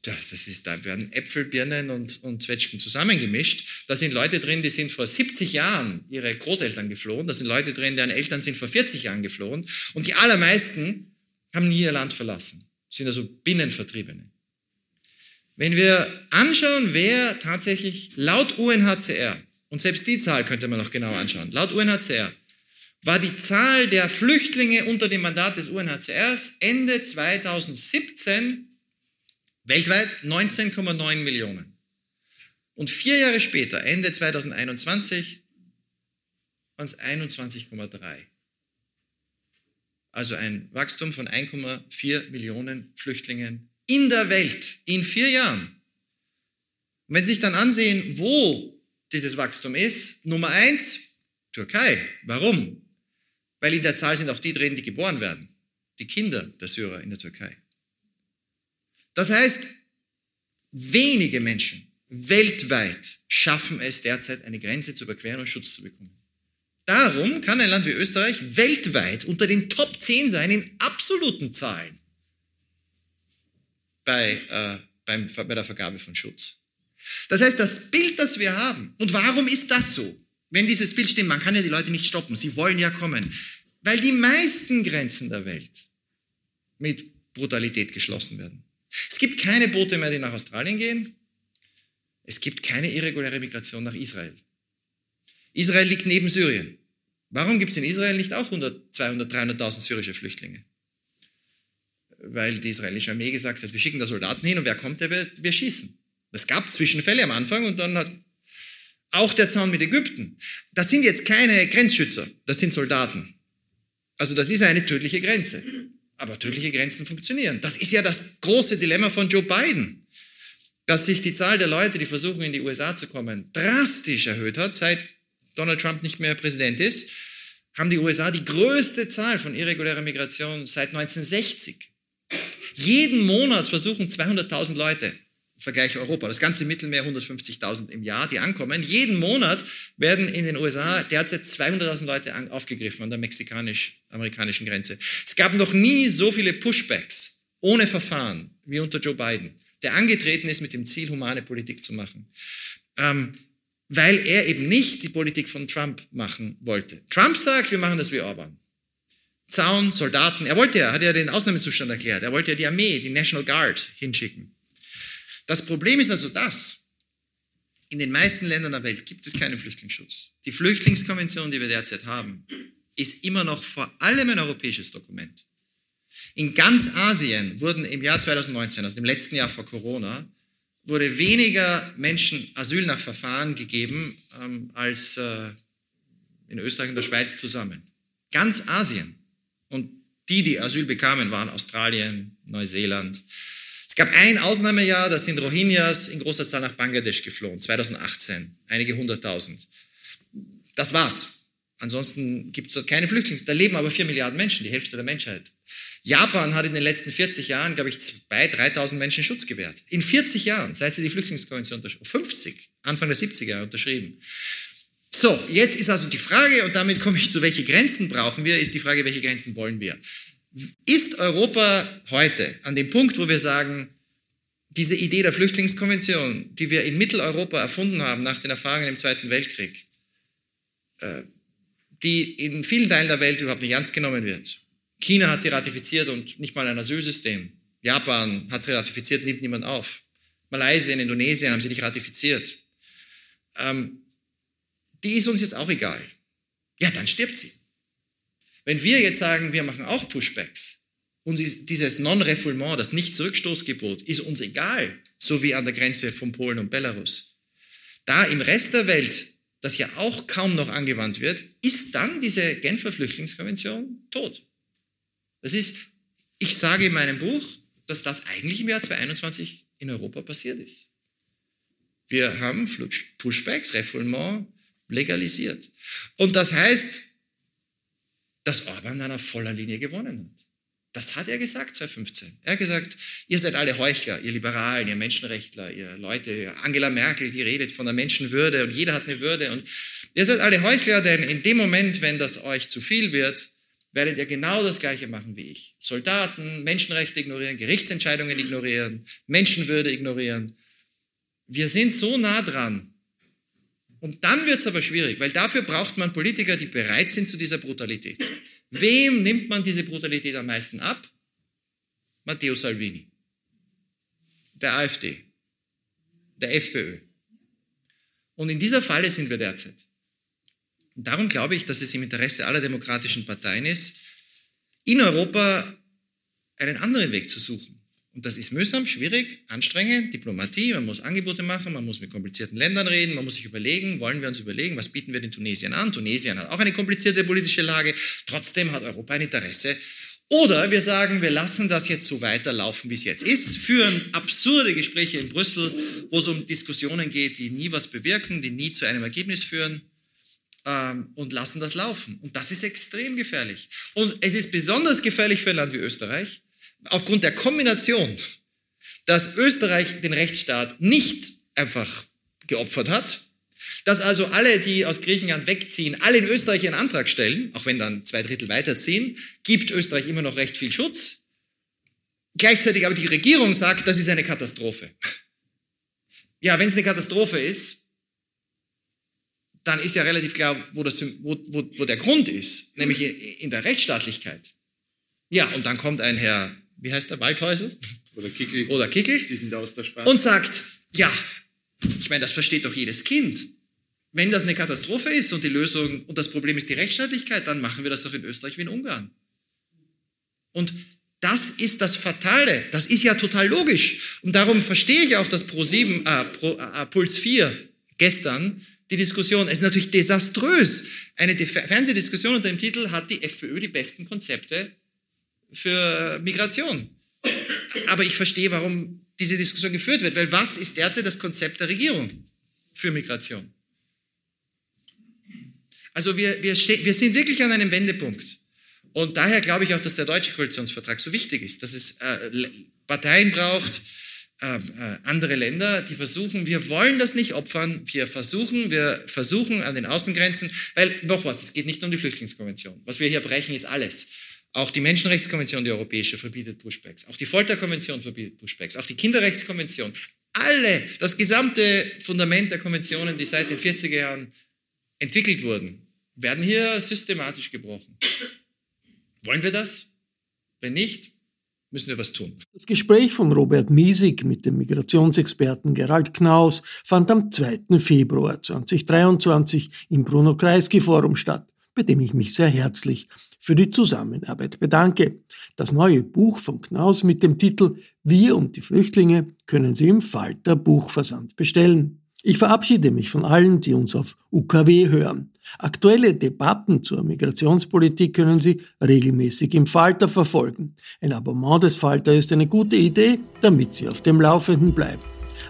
das, das ist, da werden Äpfel, Birnen und, und Zwetschgen zusammengemischt. Da sind Leute drin, die sind vor 70 Jahren ihre Großeltern geflohen. Da sind Leute drin, deren Eltern sind vor 40 Jahren geflohen. Und die allermeisten haben nie ihr Land verlassen, sind also Binnenvertriebene. Wenn wir anschauen, wer tatsächlich laut UNHCR, und selbst die Zahl könnte man noch genauer anschauen, laut UNHCR war die Zahl der Flüchtlinge unter dem Mandat des UNHCRs Ende 2017 weltweit 19,9 Millionen. Und vier Jahre später, Ende 2021, waren es 21,3. Also ein Wachstum von 1,4 Millionen Flüchtlingen in der Welt in vier Jahren. Und wenn Sie sich dann ansehen, wo dieses Wachstum ist, Nummer eins, Türkei. Warum? Weil in der Zahl sind auch die drin, die geboren werden, die Kinder der Syrer in der Türkei. Das heißt, wenige Menschen weltweit schaffen es derzeit, eine Grenze zu überqueren und Schutz zu bekommen. Darum kann ein Land wie Österreich weltweit unter den Top 10 sein in absoluten Zahlen bei, äh, beim, bei der Vergabe von Schutz. Das heißt, das Bild, das wir haben, und warum ist das so? Wenn dieses Bild stimmt, man kann ja die Leute nicht stoppen, sie wollen ja kommen. Weil die meisten Grenzen der Welt mit Brutalität geschlossen werden. Es gibt keine Boote mehr, die nach Australien gehen. Es gibt keine irreguläre Migration nach Israel. Israel liegt neben Syrien. Warum gibt es in Israel nicht auch 100, 200, 300.000 syrische Flüchtlinge? Weil die israelische Armee gesagt hat, wir schicken da Soldaten hin und wer kommt, der wird, wir schießen. Es gab Zwischenfälle am Anfang und dann hat auch der Zaun mit Ägypten. Das sind jetzt keine Grenzschützer, das sind Soldaten. Also das ist eine tödliche Grenze. Aber tödliche Grenzen funktionieren. Das ist ja das große Dilemma von Joe Biden, dass sich die Zahl der Leute, die versuchen, in die USA zu kommen, drastisch erhöht hat, seit Donald Trump nicht mehr Präsident ist, haben die USA die größte Zahl von irregulärer Migration seit 1960. Jeden Monat versuchen 200.000 Leute Vergleich Europa, das ganze Mittelmeer 150.000 im Jahr, die ankommen. Jeden Monat werden in den USA derzeit 200.000 Leute aufgegriffen an der mexikanisch-amerikanischen Grenze. Es gab noch nie so viele Pushbacks ohne Verfahren wie unter Joe Biden, der angetreten ist mit dem Ziel, humane Politik zu machen. Ähm, weil er eben nicht die Politik von Trump machen wollte. Trump sagt, wir machen das wie Orban. Zaun, Soldaten, er wollte ja, hat ja den Ausnahmezustand erklärt, er wollte ja die Armee, die National Guard hinschicken. Das Problem ist also das, in den meisten Ländern der Welt gibt es keinen Flüchtlingsschutz. Die Flüchtlingskonvention, die wir derzeit haben, ist immer noch vor allem ein europäisches Dokument. In ganz Asien wurden im Jahr 2019, also dem letzten Jahr vor Corona, wurde weniger Menschen Asyl nach Verfahren gegeben ähm, als äh, in Österreich und der Schweiz zusammen. Ganz Asien. Und die, die Asyl bekamen, waren Australien, Neuseeland, es gab ein Ausnahmejahr, da sind Rohingyas in großer Zahl nach Bangladesch geflohen, 2018, einige hunderttausend. Das war's. Ansonsten gibt es dort keine Flüchtlinge. Da leben aber vier Milliarden Menschen, die Hälfte der Menschheit. Japan hat in den letzten 40 Jahren, glaube ich, 2.000, 3.000 Menschen Schutz gewährt. In 40 Jahren, seit sie die Flüchtlingskonvention unterschrieben 50, Anfang der 70er unterschrieben. So, jetzt ist also die Frage, und damit komme ich zu, welche Grenzen brauchen wir, ist die Frage, welche Grenzen wollen wir? Ist Europa heute an dem Punkt, wo wir sagen, diese Idee der Flüchtlingskonvention, die wir in Mitteleuropa erfunden haben nach den Erfahrungen im Zweiten Weltkrieg, äh, die in vielen Teilen der Welt überhaupt nicht ernst genommen wird. China hat sie ratifiziert und nicht mal ein Asylsystem. Japan hat sie ratifiziert, nimmt niemand auf. Malaysia und Indonesien haben sie nicht ratifiziert. Ähm, die ist uns jetzt auch egal. Ja, dann stirbt sie. Wenn wir jetzt sagen, wir machen auch Pushbacks und dieses Non-Refoulement, das Nicht-Zurückstoßgebot, ist uns egal, so wie an der Grenze von Polen und Belarus. Da im Rest der Welt das ja auch kaum noch angewandt wird, ist dann diese Genfer Flüchtlingskonvention tot. Das ist, ich sage in meinem Buch, dass das eigentlich im Jahr 2021 in Europa passiert ist. Wir haben Pushbacks, Refoulement legalisiert. Und das heißt, dass Orban dann auf voller Linie gewonnen hat. Das hat er gesagt 2015. Er hat gesagt, ihr seid alle Heuchler, ihr Liberalen, ihr Menschenrechtler, ihr Leute, Angela Merkel, die redet von der Menschenwürde und jeder hat eine Würde und ihr seid alle Heuchler, denn in dem Moment, wenn das euch zu viel wird, werdet ihr genau das Gleiche machen wie ich. Soldaten, Menschenrechte ignorieren, Gerichtsentscheidungen ignorieren, Menschenwürde ignorieren. Wir sind so nah dran. Und dann wird es aber schwierig, weil dafür braucht man Politiker, die bereit sind zu dieser Brutalität. Wem nimmt man diese Brutalität am meisten ab? Matteo Salvini, der AfD, der FPÖ. Und in dieser Falle sind wir derzeit. Und darum glaube ich, dass es im Interesse aller demokratischen Parteien ist, in Europa einen anderen Weg zu suchen. Und das ist mühsam, schwierig, anstrengend, Diplomatie, man muss Angebote machen, man muss mit komplizierten Ländern reden, man muss sich überlegen, wollen wir uns überlegen, was bieten wir den Tunesien an? Tunesien hat auch eine komplizierte politische Lage, trotzdem hat Europa ein Interesse. Oder wir sagen, wir lassen das jetzt so weiterlaufen, wie es jetzt ist, führen absurde Gespräche in Brüssel, wo es um Diskussionen geht, die nie was bewirken, die nie zu einem Ergebnis führen ähm, und lassen das laufen. Und das ist extrem gefährlich. Und es ist besonders gefährlich für ein Land wie Österreich, aufgrund der Kombination, dass Österreich den Rechtsstaat nicht einfach geopfert hat, dass also alle, die aus Griechenland wegziehen, alle in Österreich einen Antrag stellen, auch wenn dann zwei Drittel weiterziehen, gibt Österreich immer noch recht viel Schutz. Gleichzeitig aber die Regierung sagt, das ist eine Katastrophe. Ja, wenn es eine Katastrophe ist, dann ist ja relativ klar, wo, das, wo, wo, wo der Grund ist, nämlich in der Rechtsstaatlichkeit. Ja, und dann kommt ein Herr wie heißt der, Waldhäusel? Oder Kickel. Oder Kickel. Sie sind aus der Sprache. Und sagt, ja, Ich meine, das versteht doch jedes Kind. Wenn das eine Katastrophe ist und die Lösung und das Problem ist die Rechtsstaatlichkeit, dann machen wir das doch in Österreich wie in Ungarn. Und das ist das Fatale. Das ist ja total logisch. Und darum verstehe ich auch, dass Pro 7, äh, Pro, äh, Puls 4 gestern die Diskussion, es ist natürlich desaströs. Eine Fernsehdiskussion unter dem Titel hat die FPÖ die besten Konzepte für Migration. Aber ich verstehe, warum diese Diskussion geführt wird, weil was ist derzeit das Konzept der Regierung für Migration? Also wir, wir, wir sind wirklich an einem Wendepunkt. Und daher glaube ich auch, dass der deutsche Koalitionsvertrag so wichtig ist, dass es äh, Parteien braucht, äh, äh, andere Länder, die versuchen, wir wollen das nicht opfern, wir versuchen, wir versuchen an den Außengrenzen, weil noch was, es geht nicht um die Flüchtlingskonvention. Was wir hier brechen, ist alles. Auch die Menschenrechtskonvention, die europäische, verbietet Pushbacks. Auch die Folterkonvention verbietet Pushbacks. Auch die Kinderrechtskonvention. Alle, das gesamte Fundament der Konventionen, die seit den 40er Jahren entwickelt wurden, werden hier systematisch gebrochen. Wollen wir das? Wenn nicht, müssen wir was tun. Das Gespräch von Robert Miesig mit dem Migrationsexperten Gerald Knaus fand am 2. Februar 2023 im Bruno Kreisky Forum statt, bei dem ich mich sehr herzlich für die Zusammenarbeit bedanke. Das neue Buch von Knaus mit dem Titel Wir und die Flüchtlinge können Sie im Falter Buchversand bestellen. Ich verabschiede mich von allen, die uns auf UKW hören. Aktuelle Debatten zur Migrationspolitik können Sie regelmäßig im Falter verfolgen. Ein Abonnement des Falter ist eine gute Idee, damit Sie auf dem Laufenden bleiben.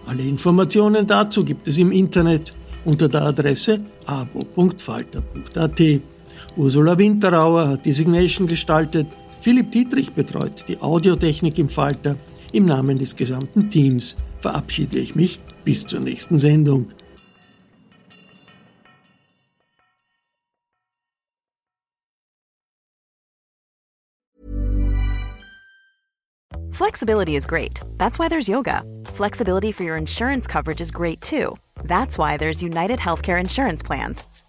Alle Informationen dazu gibt es im Internet unter der Adresse abo.falter.at. Ursula Winterauer hat die Signation gestaltet, Philipp Dietrich betreut die Audiotechnik im Falter. Im Namen des gesamten Teams verabschiede ich mich bis zur nächsten Sendung. Flexibility is great. That's why there's yoga. Flexibility for your insurance coverage is great too. That's why there's United Healthcare Insurance Plans.